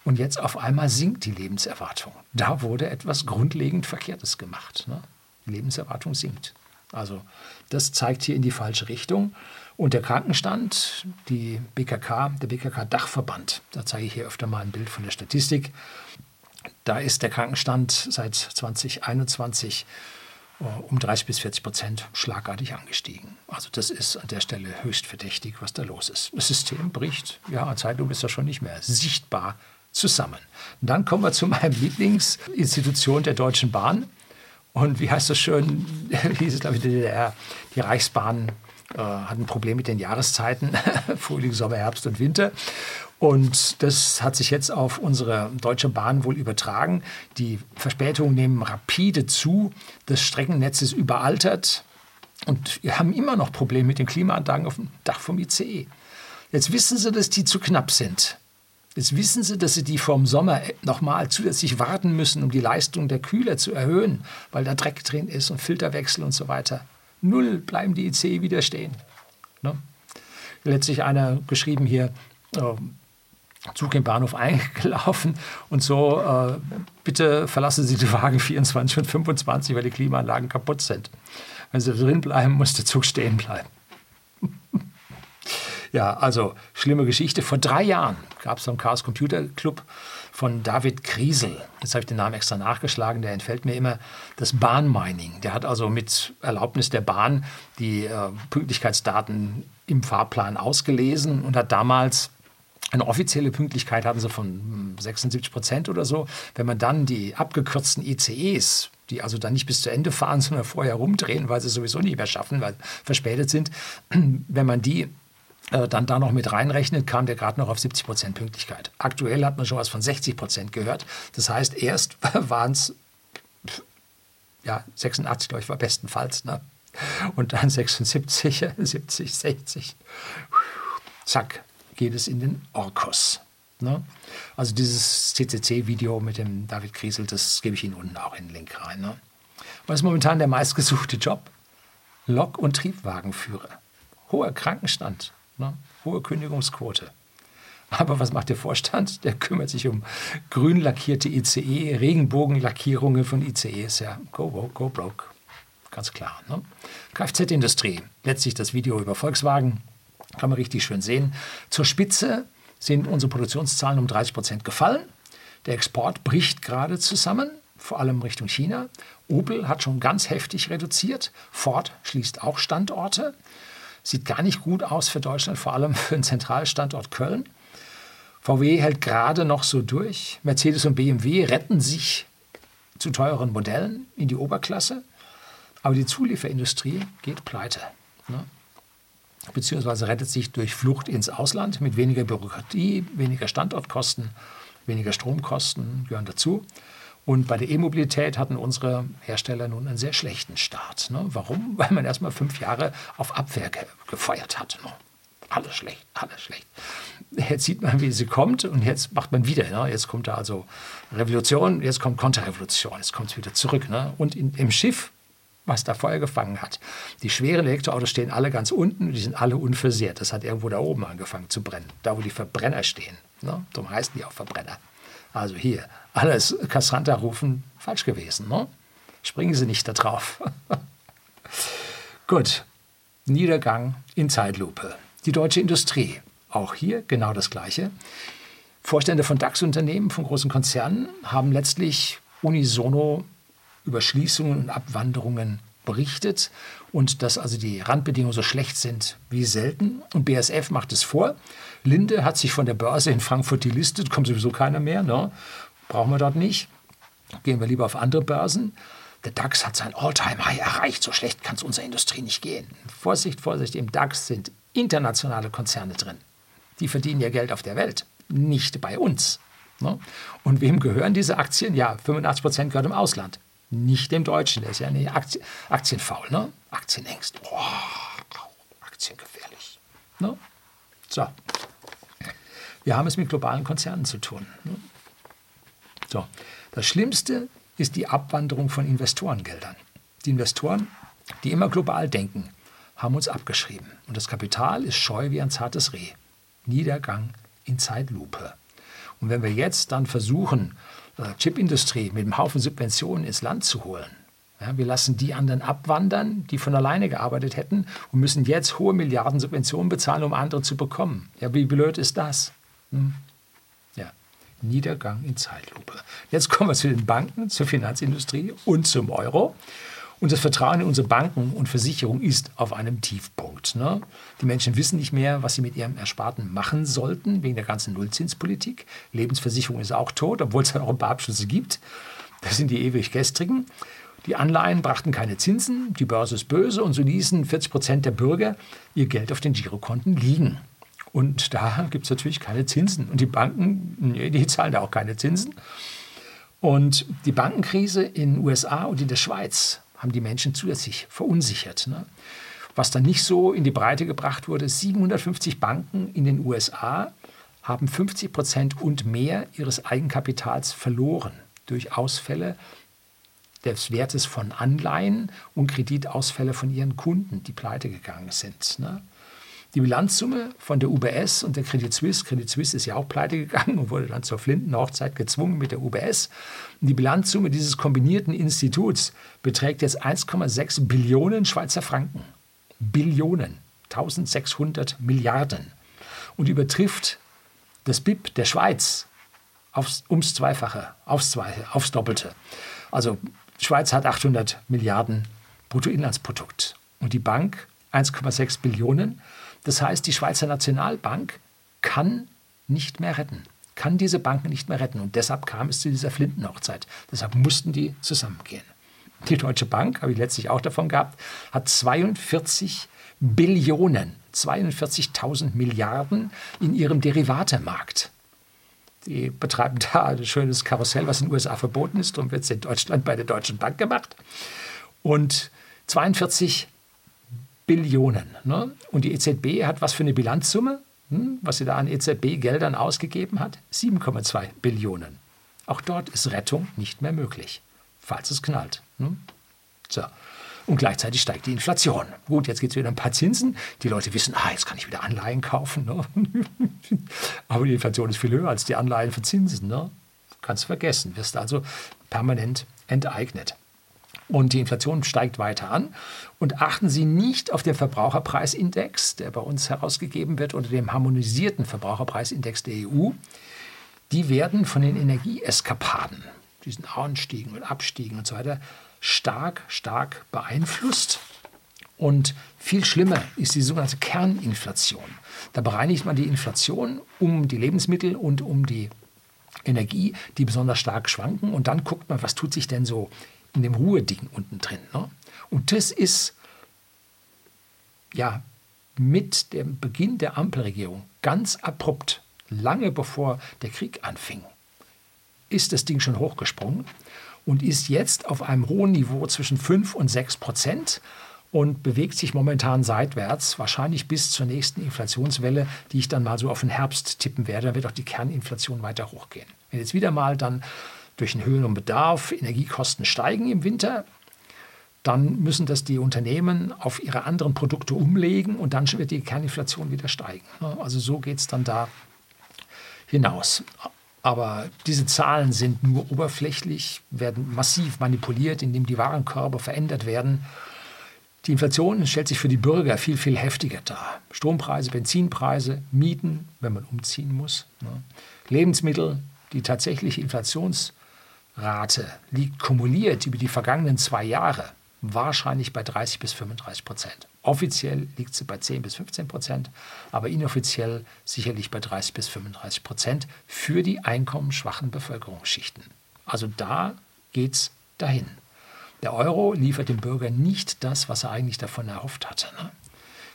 Und jetzt auf einmal sinkt die Lebenserwartung. Da wurde etwas grundlegend Verkehrtes gemacht. Ne? Die Lebenserwartung sinkt. Also das zeigt hier in die falsche Richtung. Und der Krankenstand, die BKK, der BKK-Dachverband, da zeige ich hier öfter mal ein Bild von der Statistik. Da ist der Krankenstand seit 2021 äh, um 30 bis 40 Prozent schlagartig angestiegen. Also das ist an der Stelle höchst verdächtig, was da los ist. Das System bricht, ja, Zeitlupe ist ja schon nicht mehr sichtbar zusammen. Dann kommen wir zu meinem Lieblingsinstitution der Deutschen Bahn. Und wie heißt das schön, hieß es, glaube ich, die DDR, die Reichsbahn äh, hat ein Problem mit den Jahreszeiten, Frühling, Sommer, Herbst und Winter. Und das hat sich jetzt auf unsere Deutsche Bahn wohl übertragen. Die Verspätungen nehmen rapide zu. Das Streckennetz ist überaltert. Und wir haben immer noch Probleme mit den Klimaanlagen auf dem Dach vom ICE. Jetzt wissen Sie, dass die zu knapp sind. Jetzt wissen Sie, dass Sie die vom Sommer nochmal zusätzlich warten müssen, um die Leistung der Kühler zu erhöhen, weil da Dreck drin ist und Filterwechsel und so weiter. Null bleiben die IC wieder stehen. Ne? Letztlich einer geschrieben hier, äh, Zug im Bahnhof eingelaufen und so, äh, bitte verlassen Sie die Wagen 24 und 25, weil die Klimaanlagen kaputt sind. Wenn Sie drin bleiben, muss der Zug stehen bleiben. ja, also schlimme Geschichte. Vor drei Jahren gab es am Chaos Computer Club von David Kriesel. Jetzt habe ich den Namen extra nachgeschlagen, der entfällt mir immer. Das Bahnmining. Der hat also mit Erlaubnis der Bahn die äh, Pünktlichkeitsdaten im Fahrplan ausgelesen und hat damals eine offizielle Pünktlichkeit hatten sie von 76 hm, Prozent oder so. Wenn man dann die abgekürzten ICEs, die also dann nicht bis zu Ende fahren, sondern vorher rumdrehen, weil sie sowieso nicht mehr schaffen, weil verspätet sind, wenn man die äh, dann da noch mit reinrechnet, kam der gerade noch auf 70 Prozent Pünktlichkeit. Aktuell hat man schon was von 60 Prozent gehört. Das heißt, erst waren es ja, 86, glaube ich, war bestenfalls. Ne? Und dann 76, 70, 60. Zack, geht es in den Orkus. Ne? Also dieses CCC-Video mit dem David Kriesel, das gebe ich Ihnen unten auch in den Link rein. Ne? Was ist momentan der meistgesuchte Job? Lok- und Triebwagenführer. Hoher Krankenstand, Ne? Hohe Kündigungsquote. Aber was macht der Vorstand? Der kümmert sich um grün lackierte ICE, Regenbogenlackierungen von ICEs. Ja, go, go, go broke. Ganz klar. Ne? Kfz-Industrie. Letztlich das Video über Volkswagen. Kann man richtig schön sehen. Zur Spitze sind unsere Produktionszahlen um 30 Prozent gefallen. Der Export bricht gerade zusammen, vor allem Richtung China. Opel hat schon ganz heftig reduziert. Ford schließt auch Standorte. Sieht gar nicht gut aus für Deutschland, vor allem für den Zentralstandort Köln. VW hält gerade noch so durch. Mercedes und BMW retten sich zu teuren Modellen in die Oberklasse. Aber die Zulieferindustrie geht pleite. Ne? Beziehungsweise rettet sich durch Flucht ins Ausland mit weniger Bürokratie, weniger Standortkosten, weniger Stromkosten gehören dazu. Und bei der E-Mobilität hatten unsere Hersteller nun einen sehr schlechten Start. Ne? Warum? Weil man erst mal fünf Jahre auf Abwehr ge gefeuert hat. Ne? alles schlecht, alles schlecht. Jetzt sieht man, wie sie kommt und jetzt macht man wieder. Ne? Jetzt kommt da also Revolution, jetzt kommt Konterrevolution, jetzt kommt es wieder zurück. Ne? Und in, im Schiff, was da Feuer gefangen hat, die schweren Elektroautos stehen alle ganz unten und die sind alle unversehrt. Das hat irgendwo da oben angefangen zu brennen, da wo die Verbrenner stehen. Ne? Darum heißen die auch Verbrenner. Also hier, alles Cassandra rufen, falsch gewesen. Ne? Springen Sie nicht da drauf. Gut, Niedergang in Zeitlupe. Die deutsche Industrie, auch hier genau das Gleiche. Vorstände von DAX-Unternehmen, von großen Konzernen haben letztlich unisono über Schließungen und Abwanderungen berichtet und dass also die Randbedingungen so schlecht sind wie selten. Und BSF macht es vor. Linde hat sich von der Börse in Frankfurt delistet, kommt sowieso keiner mehr, ne? brauchen wir dort nicht. Gehen wir lieber auf andere Börsen. Der DAX hat sein All-Time-High erreicht. So schlecht kann es unserer Industrie nicht gehen. Vorsicht, Vorsicht, im DAX sind internationale Konzerne drin. Die verdienen ihr Geld auf der Welt, nicht bei uns. Ne? Und wem gehören diese Aktien? Ja, 85 Prozent gehört im Ausland. Nicht dem Deutschen, der ist ja eine Aktien, Aktienfaul, ne? Aktienängst. Oh, Aktien gefährlich. Ne? So. Wir haben es mit globalen Konzernen zu tun. Ne? So. Das Schlimmste ist die Abwanderung von Investorengeldern. Die Investoren, die immer global denken, haben uns abgeschrieben. Und das Kapital ist scheu wie ein zartes Reh. Niedergang in Zeitlupe. Und wenn wir jetzt dann versuchen, Chipindustrie mit einem Haufen Subventionen ins Land zu holen, ja, wir lassen die anderen abwandern, die von alleine gearbeitet hätten und müssen jetzt hohe Milliarden Subventionen bezahlen, um andere zu bekommen. Ja, wie blöd ist das? Hm? Niedergang in Zeitlupe. Jetzt kommen wir zu den Banken, zur Finanzindustrie und zum Euro. Und das Vertrauen in unsere Banken und Versicherungen ist auf einem Tiefpunkt. Ne? Die Menschen wissen nicht mehr, was sie mit ihrem Ersparten machen sollten, wegen der ganzen Nullzinspolitik. Lebensversicherung ist auch tot, obwohl es ja auch ein paar Abschlüsse gibt. Das sind die ewig gestrigen. Die Anleihen brachten keine Zinsen, die Börse ist böse und so ließen 40 Prozent der Bürger ihr Geld auf den Girokonten liegen. Und da gibt es natürlich keine Zinsen. Und die Banken, nee, die zahlen da auch keine Zinsen. Und die Bankenkrise in den USA und in der Schweiz haben die Menschen zusätzlich verunsichert. Ne? Was dann nicht so in die Breite gebracht wurde, 750 Banken in den USA haben 50 Prozent und mehr ihres Eigenkapitals verloren durch Ausfälle des Wertes von Anleihen und Kreditausfälle von ihren Kunden, die pleite gegangen sind. Ne? Die Bilanzsumme von der UBS und der Credit Suisse, Credit Suisse ist ja auch pleite gegangen und wurde dann zur Flintenhochzeit gezwungen mit der UBS. Und die Bilanzsumme dieses kombinierten Instituts beträgt jetzt 1,6 Billionen Schweizer Franken. Billionen, 1600 Milliarden. Und übertrifft das BIP der Schweiz aufs, ums Zweifache, aufs, Zweifache, aufs Doppelte. Also die Schweiz hat 800 Milliarden Bruttoinlandsprodukt und die Bank 1,6 Billionen. Das heißt, die Schweizer Nationalbank kann nicht mehr retten, kann diese Banken nicht mehr retten. Und deshalb kam es zu dieser Flintenhochzeit. Deshalb mussten die zusammengehen. Die Deutsche Bank, habe ich letztlich auch davon gehabt, hat 42 Billionen, 42.000 Milliarden in ihrem Derivatemarkt. Die betreiben da ein schönes Karussell, was in den USA verboten ist. Darum wird es in Deutschland bei der Deutschen Bank gemacht. Und 42 Billionen. Ne? Und die EZB hat was für eine Bilanzsumme, hm? was sie da an EZB-Geldern ausgegeben hat? 7,2 Billionen. Auch dort ist Rettung nicht mehr möglich, falls es knallt. Hm? So. Und gleichzeitig steigt die Inflation. Gut, jetzt gibt es wieder ein paar Zinsen. Die Leute wissen, ah, jetzt kann ich wieder Anleihen kaufen. Ne? Aber die Inflation ist viel höher als die Anleihen für Zinsen. Ne? Kannst vergessen. Wirst also permanent enteignet und die Inflation steigt weiter an. Und achten Sie nicht auf den Verbraucherpreisindex, der bei uns herausgegeben wird, oder dem harmonisierten Verbraucherpreisindex der EU. Die werden von den Energieeskapaden, diesen Anstiegen und Abstiegen und so weiter, stark, stark beeinflusst. Und viel schlimmer ist die sogenannte Kerninflation. Da bereinigt man die Inflation um die Lebensmittel und um die Energie, die besonders stark schwanken. Und dann guckt man, was tut sich denn so in dem Ruheding unten drin. Ne? Und das ist ja mit dem Beginn der Ampelregierung ganz abrupt, lange bevor der Krieg anfing, ist das Ding schon hochgesprungen und ist jetzt auf einem hohen Niveau zwischen 5 und 6 Prozent. und bewegt sich momentan seitwärts, wahrscheinlich bis zur nächsten Inflationswelle, die ich dann mal so auf den Herbst tippen werde. Dann wird auch die Kerninflation weiter hochgehen. Wenn jetzt wieder mal dann durch den höheren Bedarf Energiekosten steigen im Winter, dann müssen das die Unternehmen auf ihre anderen Produkte umlegen und dann wird die Kerninflation wieder steigen. Also so geht es dann da hinaus. Aber diese Zahlen sind nur oberflächlich, werden massiv manipuliert, indem die Warenkörbe verändert werden. Die Inflation stellt sich für die Bürger viel, viel heftiger dar. Strompreise, Benzinpreise, Mieten, wenn man umziehen muss. Ne? Lebensmittel, die tatsächliche Inflationsrate liegt kumuliert über die vergangenen zwei Jahre wahrscheinlich bei 30 bis 35 Prozent. Offiziell liegt sie bei 10 bis 15 Prozent, aber inoffiziell sicherlich bei 30 bis 35 Prozent für die einkommensschwachen Bevölkerungsschichten. Also da geht es dahin. Der Euro liefert dem Bürger nicht das, was er eigentlich davon erhofft hatte. Ne?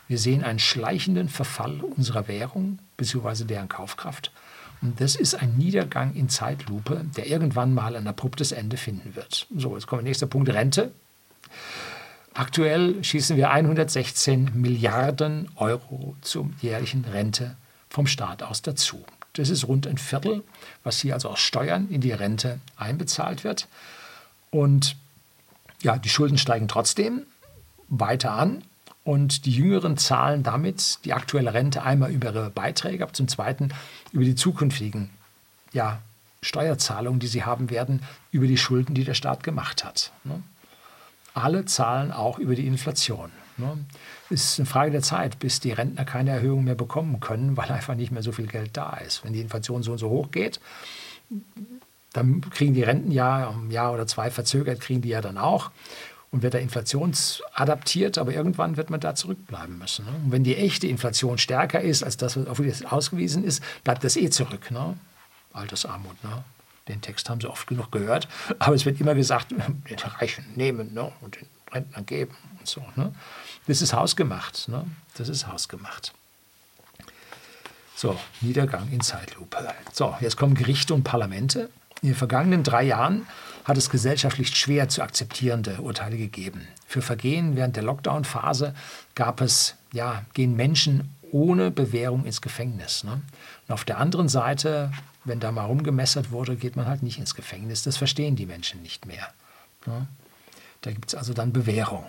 Wir sehen einen schleichenden Verfall unserer Währung bzw. deren Kaufkraft. Das ist ein Niedergang in Zeitlupe, der irgendwann mal ein abruptes Ende finden wird. So, jetzt kommt der nächste Punkt, Rente. Aktuell schießen wir 116 Milliarden Euro zur jährlichen Rente vom Staat aus dazu. Das ist rund ein Viertel, was hier also aus Steuern in die Rente einbezahlt wird. Und ja, die Schulden steigen trotzdem weiter an. Und die Jüngeren zahlen damit die aktuelle Rente einmal über ihre Beiträge, aber zum Zweiten über die zukünftigen ja, Steuerzahlungen, die sie haben werden, über die Schulden, die der Staat gemacht hat. Ne? alle zahlen auch über die Inflation. Ne? ist eine Frage der Zeit, bis die Rentner keine Erhöhung mehr bekommen können, weil einfach nicht mehr so viel Geld da ist. Wenn die Inflation so und so hoch geht, dann kriegen die Renten ja um ein Jahr oder zwei verzögert, kriegen die ja dann auch und wird da inflationsadaptiert, aber irgendwann wird man da zurückbleiben müssen. Ne? Und wenn die echte Inflation stärker ist als das, was auf ausgewiesen ist, bleibt das eh zurück. Ne? Altersarmut. Ne? Den Text haben Sie oft genug gehört, aber es wird immer gesagt, den Reichen nehmen ne, und den Rentnern geben und so. Ne. Das ist hausgemacht. Ne. Das ist hausgemacht. So, Niedergang in Zeitlupe. So, jetzt kommen Gerichte und Parlamente. In den vergangenen drei Jahren hat es gesellschaftlich schwer zu akzeptierende Urteile gegeben. Für Vergehen während der Lockdown-Phase gab es, ja, gehen Menschen ohne Bewährung ins Gefängnis. Ne? Und auf der anderen Seite wenn da mal rumgemessert wurde, geht man halt nicht ins Gefängnis. Das verstehen die Menschen nicht mehr. Da gibt es also dann Bewährung.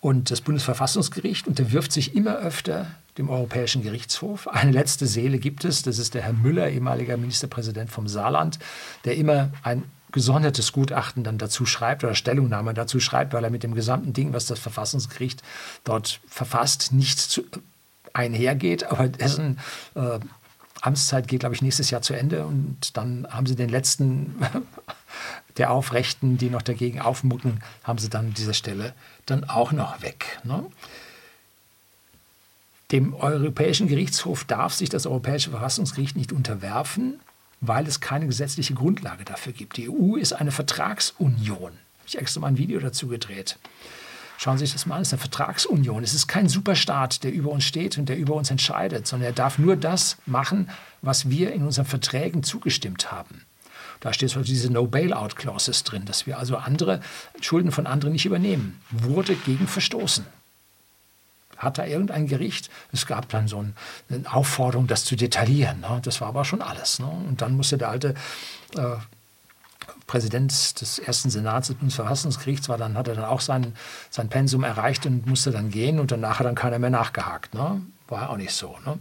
Und das Bundesverfassungsgericht unterwirft sich immer öfter dem Europäischen Gerichtshof. Eine letzte Seele gibt es, das ist der Herr Müller, ehemaliger Ministerpräsident vom Saarland, der immer ein gesondertes Gutachten dann dazu schreibt oder Stellungnahme dazu schreibt, weil er mit dem gesamten Ding, was das Verfassungsgericht dort verfasst, nicht zu, einhergeht, aber dessen äh, Amtszeit geht, glaube ich, nächstes Jahr zu Ende und dann haben sie den letzten der Aufrechten, die noch dagegen aufmucken, haben sie dann an dieser Stelle dann auch noch weg. Ne? Dem Europäischen Gerichtshof darf sich das Europäische Verfassungsgericht nicht unterwerfen, weil es keine gesetzliche Grundlage dafür gibt. Die EU ist eine Vertragsunion. Ich habe extra mal ein Video dazu gedreht. Schauen Sie sich das mal an, es ist eine Vertragsunion. Es ist kein Superstaat, der über uns steht und der über uns entscheidet, sondern er darf nur das machen, was wir in unseren Verträgen zugestimmt haben. Da steht Beispiel diese No-Bailout-Clauses drin, dass wir also andere Schulden von anderen nicht übernehmen. Wurde gegen verstoßen. Hat da irgendein Gericht, es gab dann so eine Aufforderung, das zu detaillieren. Ne? Das war aber schon alles. Ne? Und dann musste der alte äh, Präsident des ersten Senats des Bundesverfassungsgerichts war, dann hat er dann auch sein, sein Pensum erreicht und musste dann gehen und danach hat dann keiner mehr nachgehakt. Ne? War auch nicht so. Ne?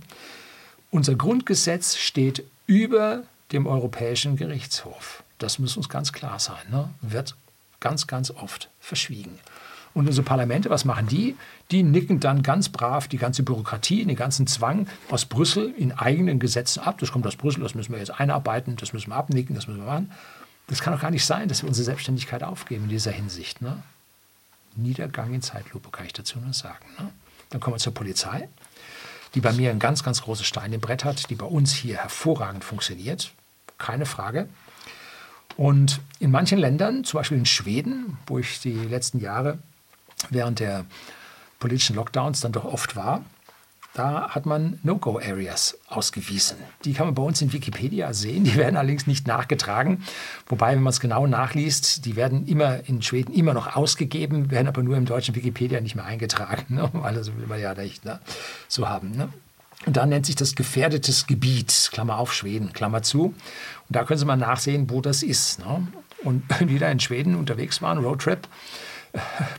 Unser Grundgesetz steht über dem Europäischen Gerichtshof. Das muss uns ganz klar sein. Ne? Wird ganz, ganz oft verschwiegen. Und unsere Parlamente, was machen die? Die nicken dann ganz brav die ganze Bürokratie, den ganzen Zwang aus Brüssel in eigenen Gesetzen ab. Das kommt aus Brüssel, das müssen wir jetzt einarbeiten, das müssen wir abnicken, das müssen wir machen. Das kann doch gar nicht sein, dass wir unsere Selbstständigkeit aufgeben in dieser Hinsicht. Ne? Niedergang in Zeitlupe, kann ich dazu nur sagen. Ne? Dann kommen wir zur Polizei, die bei mir ein ganz, ganz großes Stein im Brett hat, die bei uns hier hervorragend funktioniert. Keine Frage. Und in manchen Ländern, zum Beispiel in Schweden, wo ich die letzten Jahre während der politischen Lockdowns dann doch oft war, da hat man No-Go-Areas ausgewiesen. Die kann man bei uns in Wikipedia sehen. Die werden allerdings nicht nachgetragen. Wobei, wenn man es genau nachliest, die werden immer in Schweden immer noch ausgegeben, werden aber nur im deutschen Wikipedia nicht mehr eingetragen. Ne? Weil das will man ja nicht ne? so haben. Ne? Und dann nennt sich das gefährdetes Gebiet, Klammer auf Schweden, Klammer zu. Und da können Sie mal nachsehen, wo das ist. Ne? Und wieder in Schweden unterwegs waren, Roadtrip,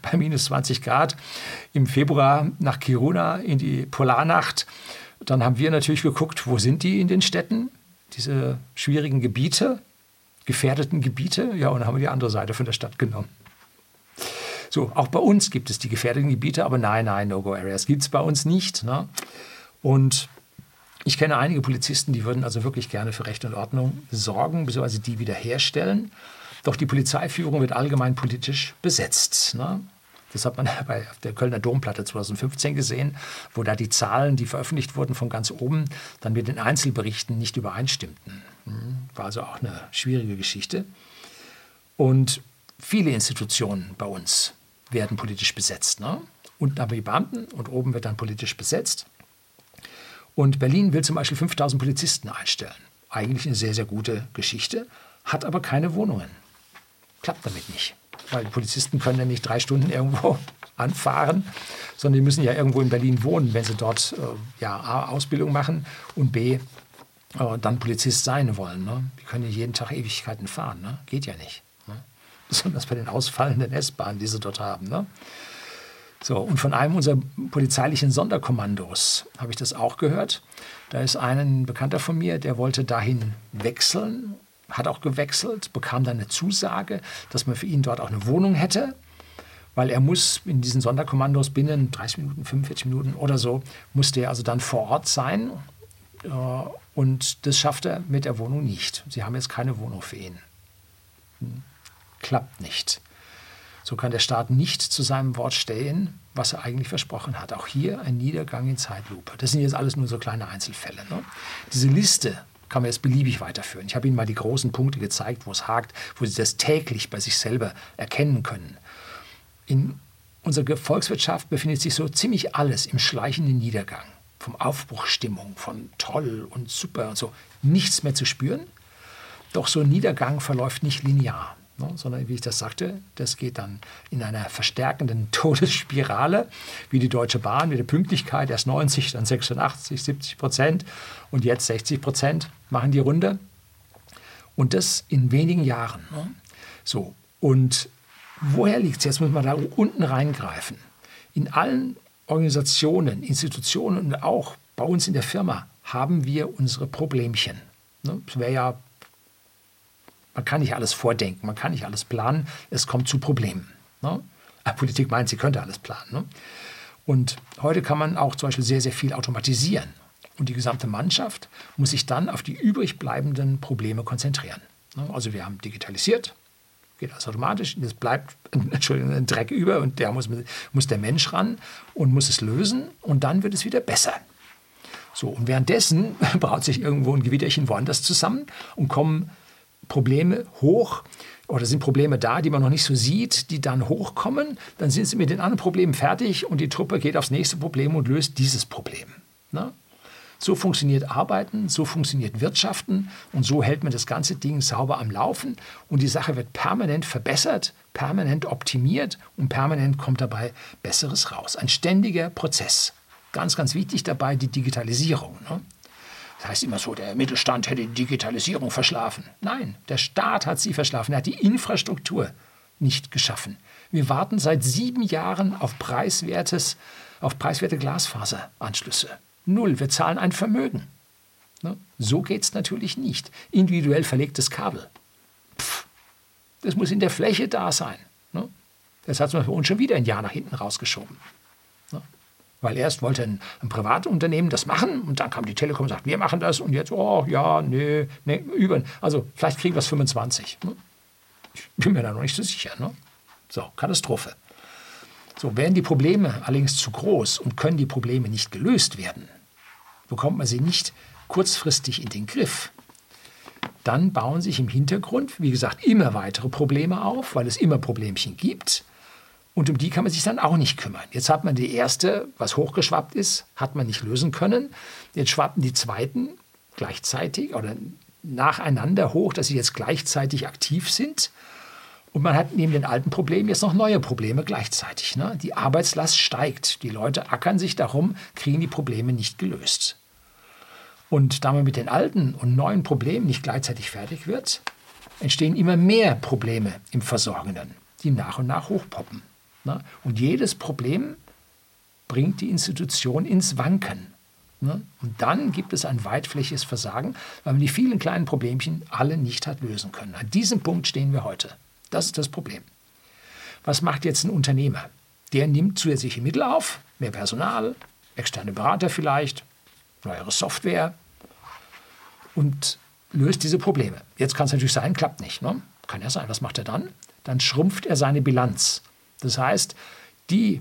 bei minus 20 Grad im Februar nach Kiruna in die Polarnacht. Dann haben wir natürlich geguckt, wo sind die in den Städten, diese schwierigen Gebiete, gefährdeten Gebiete. Ja, und haben wir die andere Seite von der Stadt genommen. So, auch bei uns gibt es die gefährdeten Gebiete, aber nein, nein, No-Go-Areas gibt es bei uns nicht. Ne? Und ich kenne einige Polizisten, die würden also wirklich gerne für Recht und Ordnung sorgen, beziehungsweise die wiederherstellen. Doch die Polizeiführung wird allgemein politisch besetzt. Ne? Das hat man bei der Kölner Domplatte 2015 gesehen, wo da die Zahlen, die veröffentlicht wurden von ganz oben, dann mit den Einzelberichten nicht übereinstimmten. Hm, war also auch eine schwierige Geschichte. Und viele Institutionen bei uns werden politisch besetzt. Ne? Unten haben wir die Beamten und oben wird dann politisch besetzt. Und Berlin will zum Beispiel 5000 Polizisten einstellen. Eigentlich eine sehr, sehr gute Geschichte, hat aber keine Wohnungen klappt damit nicht. Weil Polizisten können ja nicht drei Stunden irgendwo anfahren, sondern die müssen ja irgendwo in Berlin wohnen, wenn sie dort äh, ja, A, Ausbildung machen und B, äh, dann Polizist sein wollen. Ne? Die können ja jeden Tag Ewigkeiten fahren. Ne? Geht ja nicht. Ne? Besonders bei den ausfallenden S-Bahnen, die sie dort haben. Ne? So, und von einem unserer polizeilichen Sonderkommandos habe ich das auch gehört. Da ist ein Bekannter von mir, der wollte dahin wechseln hat auch gewechselt, bekam dann eine Zusage, dass man für ihn dort auch eine Wohnung hätte, weil er muss in diesen Sonderkommandos binnen 30 Minuten, 45 Minuten oder so, musste er also dann vor Ort sein. Äh, und das schafft er mit der Wohnung nicht. Sie haben jetzt keine Wohnung für ihn. Hm. Klappt nicht. So kann der Staat nicht zu seinem Wort stehen, was er eigentlich versprochen hat. Auch hier ein Niedergang in Zeitlupe. Das sind jetzt alles nur so kleine Einzelfälle. Ne? Diese Liste kann man jetzt beliebig weiterführen. Ich habe Ihnen mal die großen Punkte gezeigt, wo es hakt, wo Sie das täglich bei sich selber erkennen können. In unserer Volkswirtschaft befindet sich so ziemlich alles im schleichenden Niedergang. Vom Aufbruchstimmung, von toll und super und so, nichts mehr zu spüren. Doch so ein Niedergang verläuft nicht linear. Ne, sondern wie ich das sagte, das geht dann in einer verstärkenden Todesspirale, wie die Deutsche Bahn mit der Pünktlichkeit, erst 90, dann 86, 70 Prozent und jetzt 60 Prozent machen die Runde. Und das in wenigen Jahren. Ne? So, und woher liegt es? Jetzt muss man da unten reingreifen. In allen Organisationen, Institutionen und auch bei uns in der Firma haben wir unsere Problemchen. Ne? Es wäre ja man kann nicht alles vordenken, man kann nicht alles planen, es kommt zu Problemen. Ne? Politik meint, sie könnte alles planen. Ne? Und heute kann man auch zum Beispiel sehr, sehr viel automatisieren. Und die gesamte Mannschaft muss sich dann auf die übrig bleibenden Probleme konzentrieren. Ne? Also wir haben digitalisiert, geht alles automatisch, es bleibt Entschuldigung, ein Dreck über und der muss, muss der Mensch ran und muss es lösen und dann wird es wieder besser. So, und währenddessen braut sich irgendwo ein Gewitterchen woanders zusammen und kommen Probleme hoch oder sind Probleme da, die man noch nicht so sieht, die dann hochkommen, dann sind sie mit den anderen Problemen fertig und die Truppe geht aufs nächste Problem und löst dieses Problem. Ne? So funktioniert Arbeiten, so funktioniert Wirtschaften und so hält man das ganze Ding sauber am Laufen und die Sache wird permanent verbessert, permanent optimiert und permanent kommt dabei Besseres raus. Ein ständiger Prozess. Ganz, ganz wichtig dabei die Digitalisierung. Ne? Das heißt immer so, der Mittelstand hätte die Digitalisierung verschlafen. Nein, der Staat hat sie verschlafen. Er hat die Infrastruktur nicht geschaffen. Wir warten seit sieben Jahren auf, preiswertes, auf preiswerte Glasfaseranschlüsse. Null. Wir zahlen ein Vermögen. Ne? So geht es natürlich nicht. Individuell verlegtes Kabel. Pff, das muss in der Fläche da sein. Ne? Das hat für uns schon wieder ein Jahr nach hinten rausgeschoben. Weil erst wollte ein, ein Privatunternehmen das machen und dann kam die Telekom und sagt, wir machen das und jetzt, oh ja, nee, nee, über. Also vielleicht kriegen wir es 25. Ne? Ich bin mir da noch nicht so sicher. Ne? So, Katastrophe. So, werden die Probleme allerdings zu groß und können die Probleme nicht gelöst werden, bekommt man sie nicht kurzfristig in den Griff, dann bauen sich im Hintergrund, wie gesagt, immer weitere Probleme auf, weil es immer Problemchen gibt. Und um die kann man sich dann auch nicht kümmern. Jetzt hat man die erste, was hochgeschwappt ist, hat man nicht lösen können. Jetzt schwappen die zweiten gleichzeitig oder nacheinander hoch, dass sie jetzt gleichzeitig aktiv sind. Und man hat neben den alten Problemen jetzt noch neue Probleme gleichzeitig. Ne? Die Arbeitslast steigt. Die Leute ackern sich darum, kriegen die Probleme nicht gelöst. Und da man mit den alten und neuen Problemen nicht gleichzeitig fertig wird, entstehen immer mehr Probleme im Versorgenden, die nach und nach hochpoppen. Ne? Und jedes Problem bringt die Institution ins Wanken. Ne? Und dann gibt es ein weitflächiges Versagen, weil man die vielen kleinen Problemchen alle nicht hat lösen können. An diesem Punkt stehen wir heute. Das ist das Problem. Was macht jetzt ein Unternehmer? Der nimmt zusätzliche Mittel auf, mehr Personal, externe Berater vielleicht, neuere Software und löst diese Probleme. Jetzt kann es natürlich sein, klappt nicht. Ne? Kann ja sein. Was macht er dann? Dann schrumpft er seine Bilanz. Das heißt, die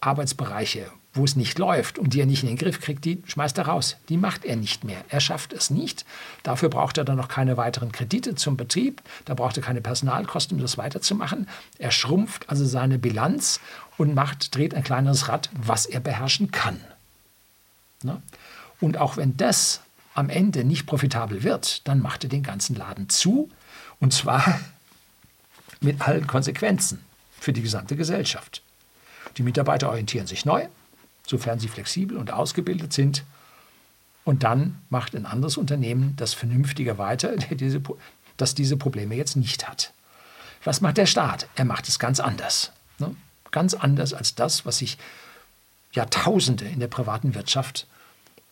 Arbeitsbereiche, wo es nicht läuft und die er nicht in den Griff kriegt, die schmeißt er raus. Die macht er nicht mehr. Er schafft es nicht. Dafür braucht er dann noch keine weiteren Kredite zum Betrieb. Da braucht er keine Personalkosten, um das weiterzumachen. Er schrumpft also seine Bilanz und macht, dreht ein kleineres Rad, was er beherrschen kann. Ne? Und auch wenn das am Ende nicht profitabel wird, dann macht er den ganzen Laden zu. Und zwar mit allen Konsequenzen für die gesamte Gesellschaft. Die Mitarbeiter orientieren sich neu, sofern sie flexibel und ausgebildet sind. Und dann macht ein anderes Unternehmen das vernünftiger weiter, das diese Probleme jetzt nicht hat. Was macht der Staat? Er macht es ganz anders. Ne? Ganz anders als das, was sich Jahrtausende in der privaten Wirtschaft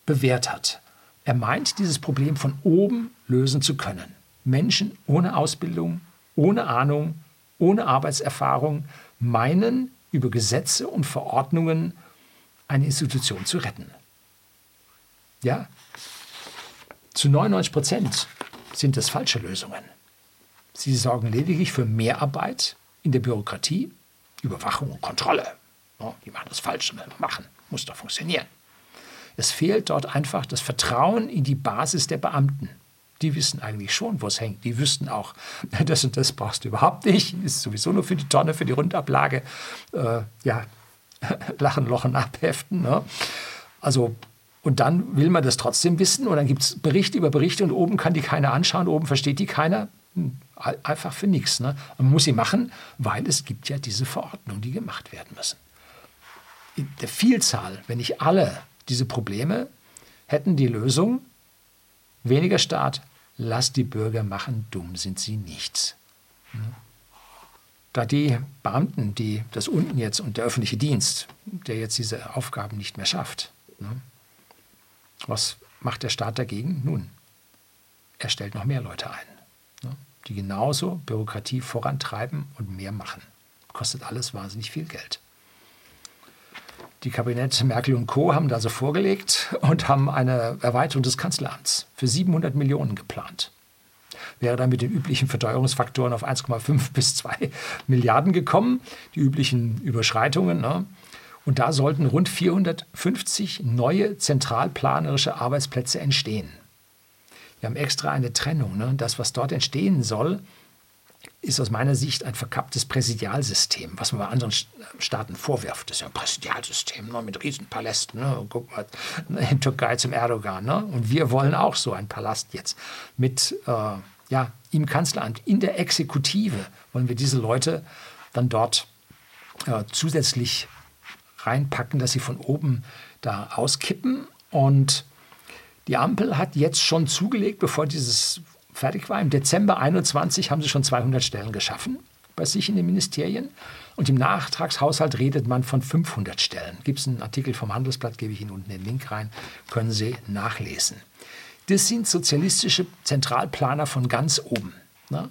bewährt hat. Er meint, dieses Problem von oben lösen zu können. Menschen ohne Ausbildung, ohne Ahnung, ohne Arbeitserfahrung meinen, über Gesetze und Verordnungen eine Institution zu retten. Ja, zu 99 Prozent sind das falsche Lösungen. Sie sorgen lediglich für Mehrarbeit in der Bürokratie, Überwachung und Kontrolle. Oh, die machen das Falsche, machen, muss doch funktionieren. Es fehlt dort einfach das Vertrauen in die Basis der Beamten. Die wissen eigentlich schon, wo es hängt. Die wüssten auch, das und das brauchst du überhaupt nicht. Ist sowieso nur für die Tonne, für die Rundablage. Äh, ja, Lachen, Lochen abheften. Ne? Also, und dann will man das trotzdem wissen und dann gibt es Bericht über Berichte und oben kann die keiner anschauen, oben versteht die keiner. Hm, einfach für nichts. Ne? Man muss sie machen, weil es gibt ja diese Verordnungen, die gemacht werden müssen. In der Vielzahl, wenn nicht alle diese Probleme hätten die Lösung, Weniger Staat, lass die Bürger machen, dumm sind sie nicht. Da die Beamten, die das unten jetzt und der öffentliche Dienst, der jetzt diese Aufgaben nicht mehr schafft, ne, was macht der Staat dagegen? Nun, er stellt noch mehr Leute ein, ne, die genauso Bürokratie vorantreiben und mehr machen. Kostet alles wahnsinnig viel Geld. Die Kabinett Merkel und Co. haben da so vorgelegt und haben eine Erweiterung des Kanzleramts für 700 Millionen geplant. Wäre dann mit den üblichen Verteuerungsfaktoren auf 1,5 bis 2 Milliarden gekommen, die üblichen Überschreitungen. Ne? Und da sollten rund 450 neue zentralplanerische Arbeitsplätze entstehen. Wir haben extra eine Trennung. Ne? Das, was dort entstehen soll, ist aus meiner Sicht ein verkapptes Präsidialsystem, was man bei anderen Staaten vorwirft. Das ist ja ein Präsidialsystem ne, mit Riesenpalästen. Ne, guck mal in Türkei zum Erdogan. Ne? Und wir wollen auch so einen Palast jetzt mit äh, ja, im Kanzleramt, in der Exekutive wollen wir diese Leute dann dort äh, zusätzlich reinpacken, dass sie von oben da auskippen. Und die Ampel hat jetzt schon zugelegt, bevor dieses fertig war. Im Dezember 21 haben sie schon 200 Stellen geschaffen bei sich in den Ministerien. Und im Nachtragshaushalt redet man von 500 Stellen. Gibt es einen Artikel vom Handelsblatt, gebe ich Ihnen unten den Link rein, können Sie nachlesen. Das sind sozialistische Zentralplaner von ganz oben. Ne?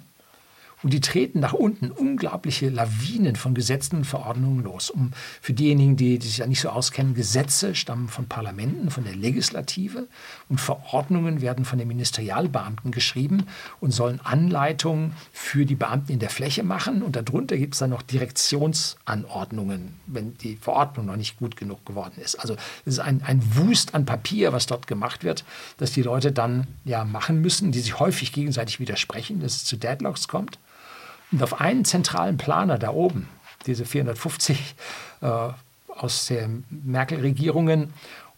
Und die treten nach unten unglaubliche Lawinen von Gesetzen und Verordnungen los. Um für diejenigen, die, die sich ja nicht so auskennen, Gesetze stammen von Parlamenten, von der Legislative und Verordnungen werden von den Ministerialbeamten geschrieben und sollen Anleitungen für die Beamten in der Fläche machen. Und darunter gibt es dann noch Direktionsanordnungen, wenn die Verordnung noch nicht gut genug geworden ist. Also es ist ein, ein Wust an Papier, was dort gemacht wird, das die Leute dann ja machen müssen, die sich häufig gegenseitig widersprechen, dass es zu Deadlocks kommt. Und auf einen zentralen Planer da oben, diese 450 äh, aus den Merkel-Regierungen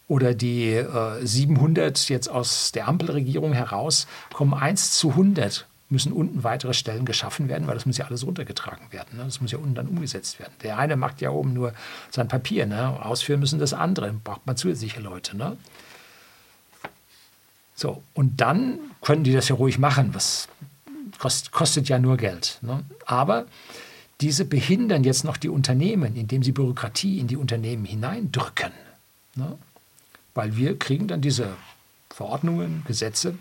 oder die äh, 700 jetzt aus der Ampelregierung heraus, kommen 1 zu 100 müssen unten weitere Stellen geschaffen werden, weil das muss ja alles runtergetragen werden. Ne? Das muss ja unten dann umgesetzt werden. Der eine macht ja oben nur sein Papier, ne? ausführen müssen das andere, braucht man zusätzliche Leute. Ne? So, und dann können die das ja ruhig machen, was kost, kostet ja nur Geld. Ne? Aber diese behindern jetzt noch die Unternehmen, indem sie Bürokratie in die Unternehmen hineindrücken. Ne? Weil wir kriegen dann diese Verordnungen, Gesetze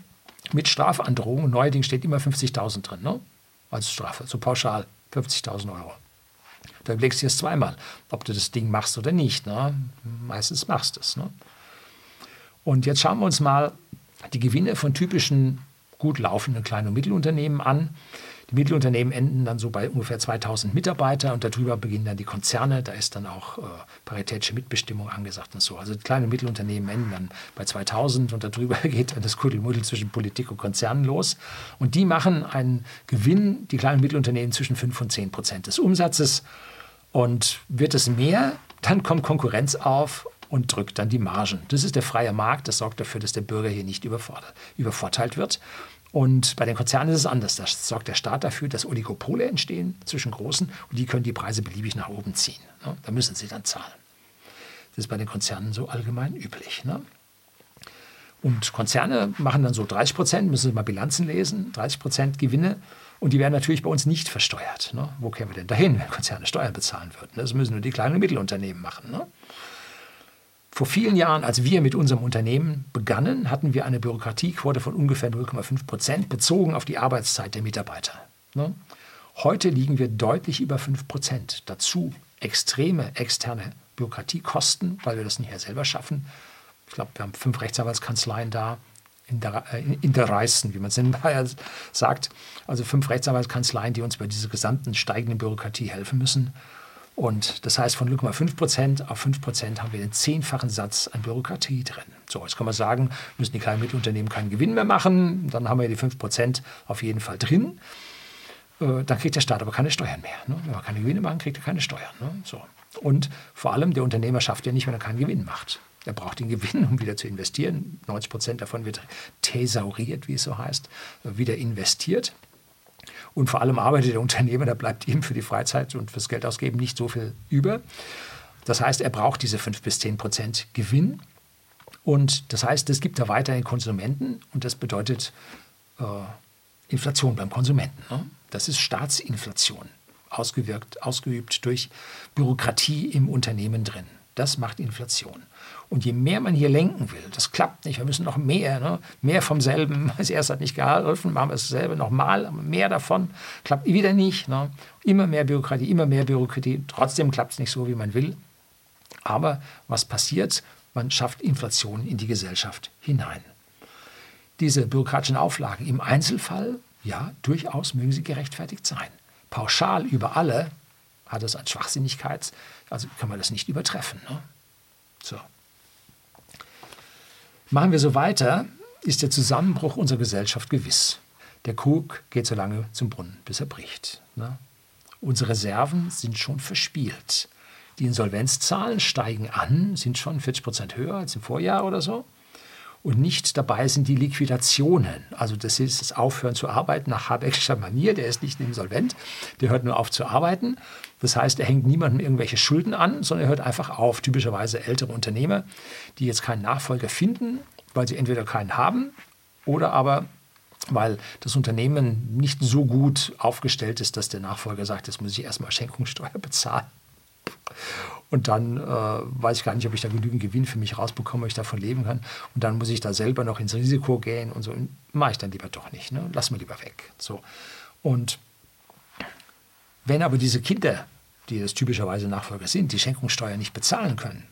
mit Strafandrohungen. Neuerdings steht immer 50.000 drin, ne? als Strafe, so pauschal 50.000 Euro. Da überlegst du jetzt zweimal, ob du das Ding machst oder nicht. Ne? Meistens machst du es. Ne? Und jetzt schauen wir uns mal die Gewinne von typischen gut laufenden kleinen und Mittelunternehmen an. Die Mittelunternehmen enden dann so bei ungefähr 2000 Mitarbeiter und darüber beginnen dann die Konzerne. Da ist dann auch äh, paritätische Mitbestimmung angesagt und so. Also kleine und Mittelunternehmen enden dann bei 2000 und darüber geht dann das Kuddelmuddel zwischen Politik und Konzernen los. Und die machen einen Gewinn, die kleinen und Mittelunternehmen, zwischen 5 und 10 Prozent des Umsatzes. Und wird es mehr, dann kommt Konkurrenz auf und drückt dann die Margen. Das ist der freie Markt, das sorgt dafür, dass der Bürger hier nicht übervorteilt wird. Und bei den Konzernen ist es anders. Da sorgt der Staat dafür, dass Oligopole entstehen zwischen Großen und die können die Preise beliebig nach oben ziehen. Ne? Da müssen sie dann zahlen. Das ist bei den Konzernen so allgemein üblich. Ne? Und Konzerne machen dann so 30 Prozent, müssen Sie mal Bilanzen lesen, 30 Prozent Gewinne. Und die werden natürlich bei uns nicht versteuert. Ne? Wo kämen wir denn dahin, wenn Konzerne Steuern bezahlen würden? Das müssen nur die kleinen und Mittelunternehmen machen. Ne? Vor vielen Jahren, als wir mit unserem Unternehmen begannen, hatten wir eine Bürokratiequote von ungefähr 0,5 Prozent bezogen auf die Arbeitszeit der Mitarbeiter. Ne? Heute liegen wir deutlich über 5 Prozent. Dazu extreme externe Bürokratiekosten, weil wir das nicht mehr selber schaffen. Ich glaube, wir haben fünf Rechtsanwaltskanzleien da, in der, in der Reißen, wie man es in Bayern sagt. Also fünf Rechtsanwaltskanzleien, die uns bei dieser gesamten steigenden Bürokratie helfen müssen. Und das heißt, von 0,5 Prozent auf 5 Prozent haben wir den zehnfachen Satz an Bürokratie drin. So, jetzt kann man sagen, müssen die kleinen Mittelunternehmen keinen Gewinn mehr machen. Dann haben wir die 5 Prozent auf jeden Fall drin. Äh, dann kriegt der Staat aber keine Steuern mehr. Ne? Wenn wir keine Gewinne machen, kriegt er keine Steuern. Ne? Und vor allem, der Unternehmer schafft ja nicht, wenn er keinen Gewinn macht. Er braucht den Gewinn, um wieder zu investieren. 90 Prozent davon wird thesauriert, wie es so heißt, wieder investiert. Und vor allem arbeitet der Unternehmer, da bleibt ihm für die Freizeit und fürs Geld ausgeben nicht so viel über. Das heißt, er braucht diese 5 bis 10 Prozent Gewinn. Und das heißt, es gibt da weiterhin Konsumenten und das bedeutet äh, Inflation beim Konsumenten. Ne? Das ist Staatsinflation, ausgewirkt, ausgeübt durch Bürokratie im Unternehmen drin. Das macht Inflation. Und je mehr man hier lenken will, das klappt nicht, wir müssen noch mehr, ne? mehr vom selben. Als erst hat nicht geholfen, machen wir dasselbe nochmal, mehr davon, klappt wieder nicht. Ne? Immer mehr Bürokratie, immer mehr Bürokratie, trotzdem klappt es nicht so, wie man will. Aber was passiert? Man schafft Inflation in die Gesellschaft hinein. Diese bürokratischen Auflagen im Einzelfall, ja, durchaus mögen sie gerechtfertigt sein. Pauschal über alle hat es als Schwachsinnigkeit, also kann man das nicht übertreffen. Ne? So. Machen wir so weiter, ist der Zusammenbruch unserer Gesellschaft gewiss. Der Krug geht so lange zum Brunnen, bis er bricht. Ne? Unsere Reserven sind schon verspielt. Die Insolvenzzahlen steigen an, sind schon 40 Prozent höher als im Vorjahr oder so. Und nicht dabei sind die Liquidationen. Also das ist das Aufhören zu arbeiten nach Habeckscher Manier. Der ist nicht insolvent, der hört nur auf zu arbeiten. Das heißt, er hängt niemandem irgendwelche Schulden an, sondern er hört einfach auf. Typischerweise ältere Unternehmer, die jetzt keinen Nachfolger finden, weil sie entweder keinen haben oder aber weil das Unternehmen nicht so gut aufgestellt ist, dass der Nachfolger sagt, jetzt muss ich erstmal Schenkungssteuer bezahlen. Und dann äh, weiß ich gar nicht, ob ich da genügend Gewinn für mich rausbekomme, ob ich davon leben kann. Und dann muss ich da selber noch ins Risiko gehen und so. Mache ich dann lieber doch nicht. Ne? Lass mir lieber weg. So. Und wenn aber diese Kinder, die das typischerweise Nachfolger sind, die Schenkungssteuer nicht bezahlen können,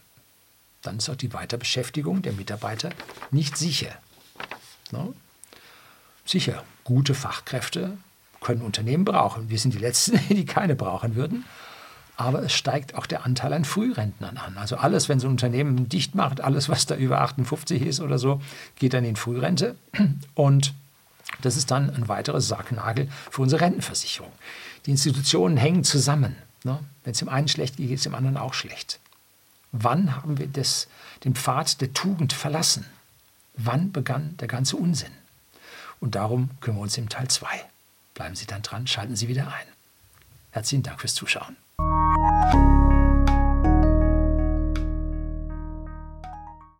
dann ist auch die Weiterbeschäftigung der Mitarbeiter nicht sicher. No? Sicher, gute Fachkräfte können Unternehmen brauchen. Wir sind die Letzten, die keine brauchen würden. Aber es steigt auch der Anteil an Frührentnern an. Also alles, wenn so ein Unternehmen dicht macht, alles, was da über 58 ist oder so, geht dann in Frührente. Und das ist dann ein weiterer Sargnagel für unsere Rentenversicherung. Die Institutionen hängen zusammen. Ne? Wenn es dem einen schlecht geht, geht es dem anderen auch schlecht. Wann haben wir das, den Pfad der Tugend verlassen? Wann begann der ganze Unsinn? Und darum kümmern wir uns im Teil 2. Bleiben Sie dann dran, schalten Sie wieder ein. Herzlichen Dank fürs Zuschauen. you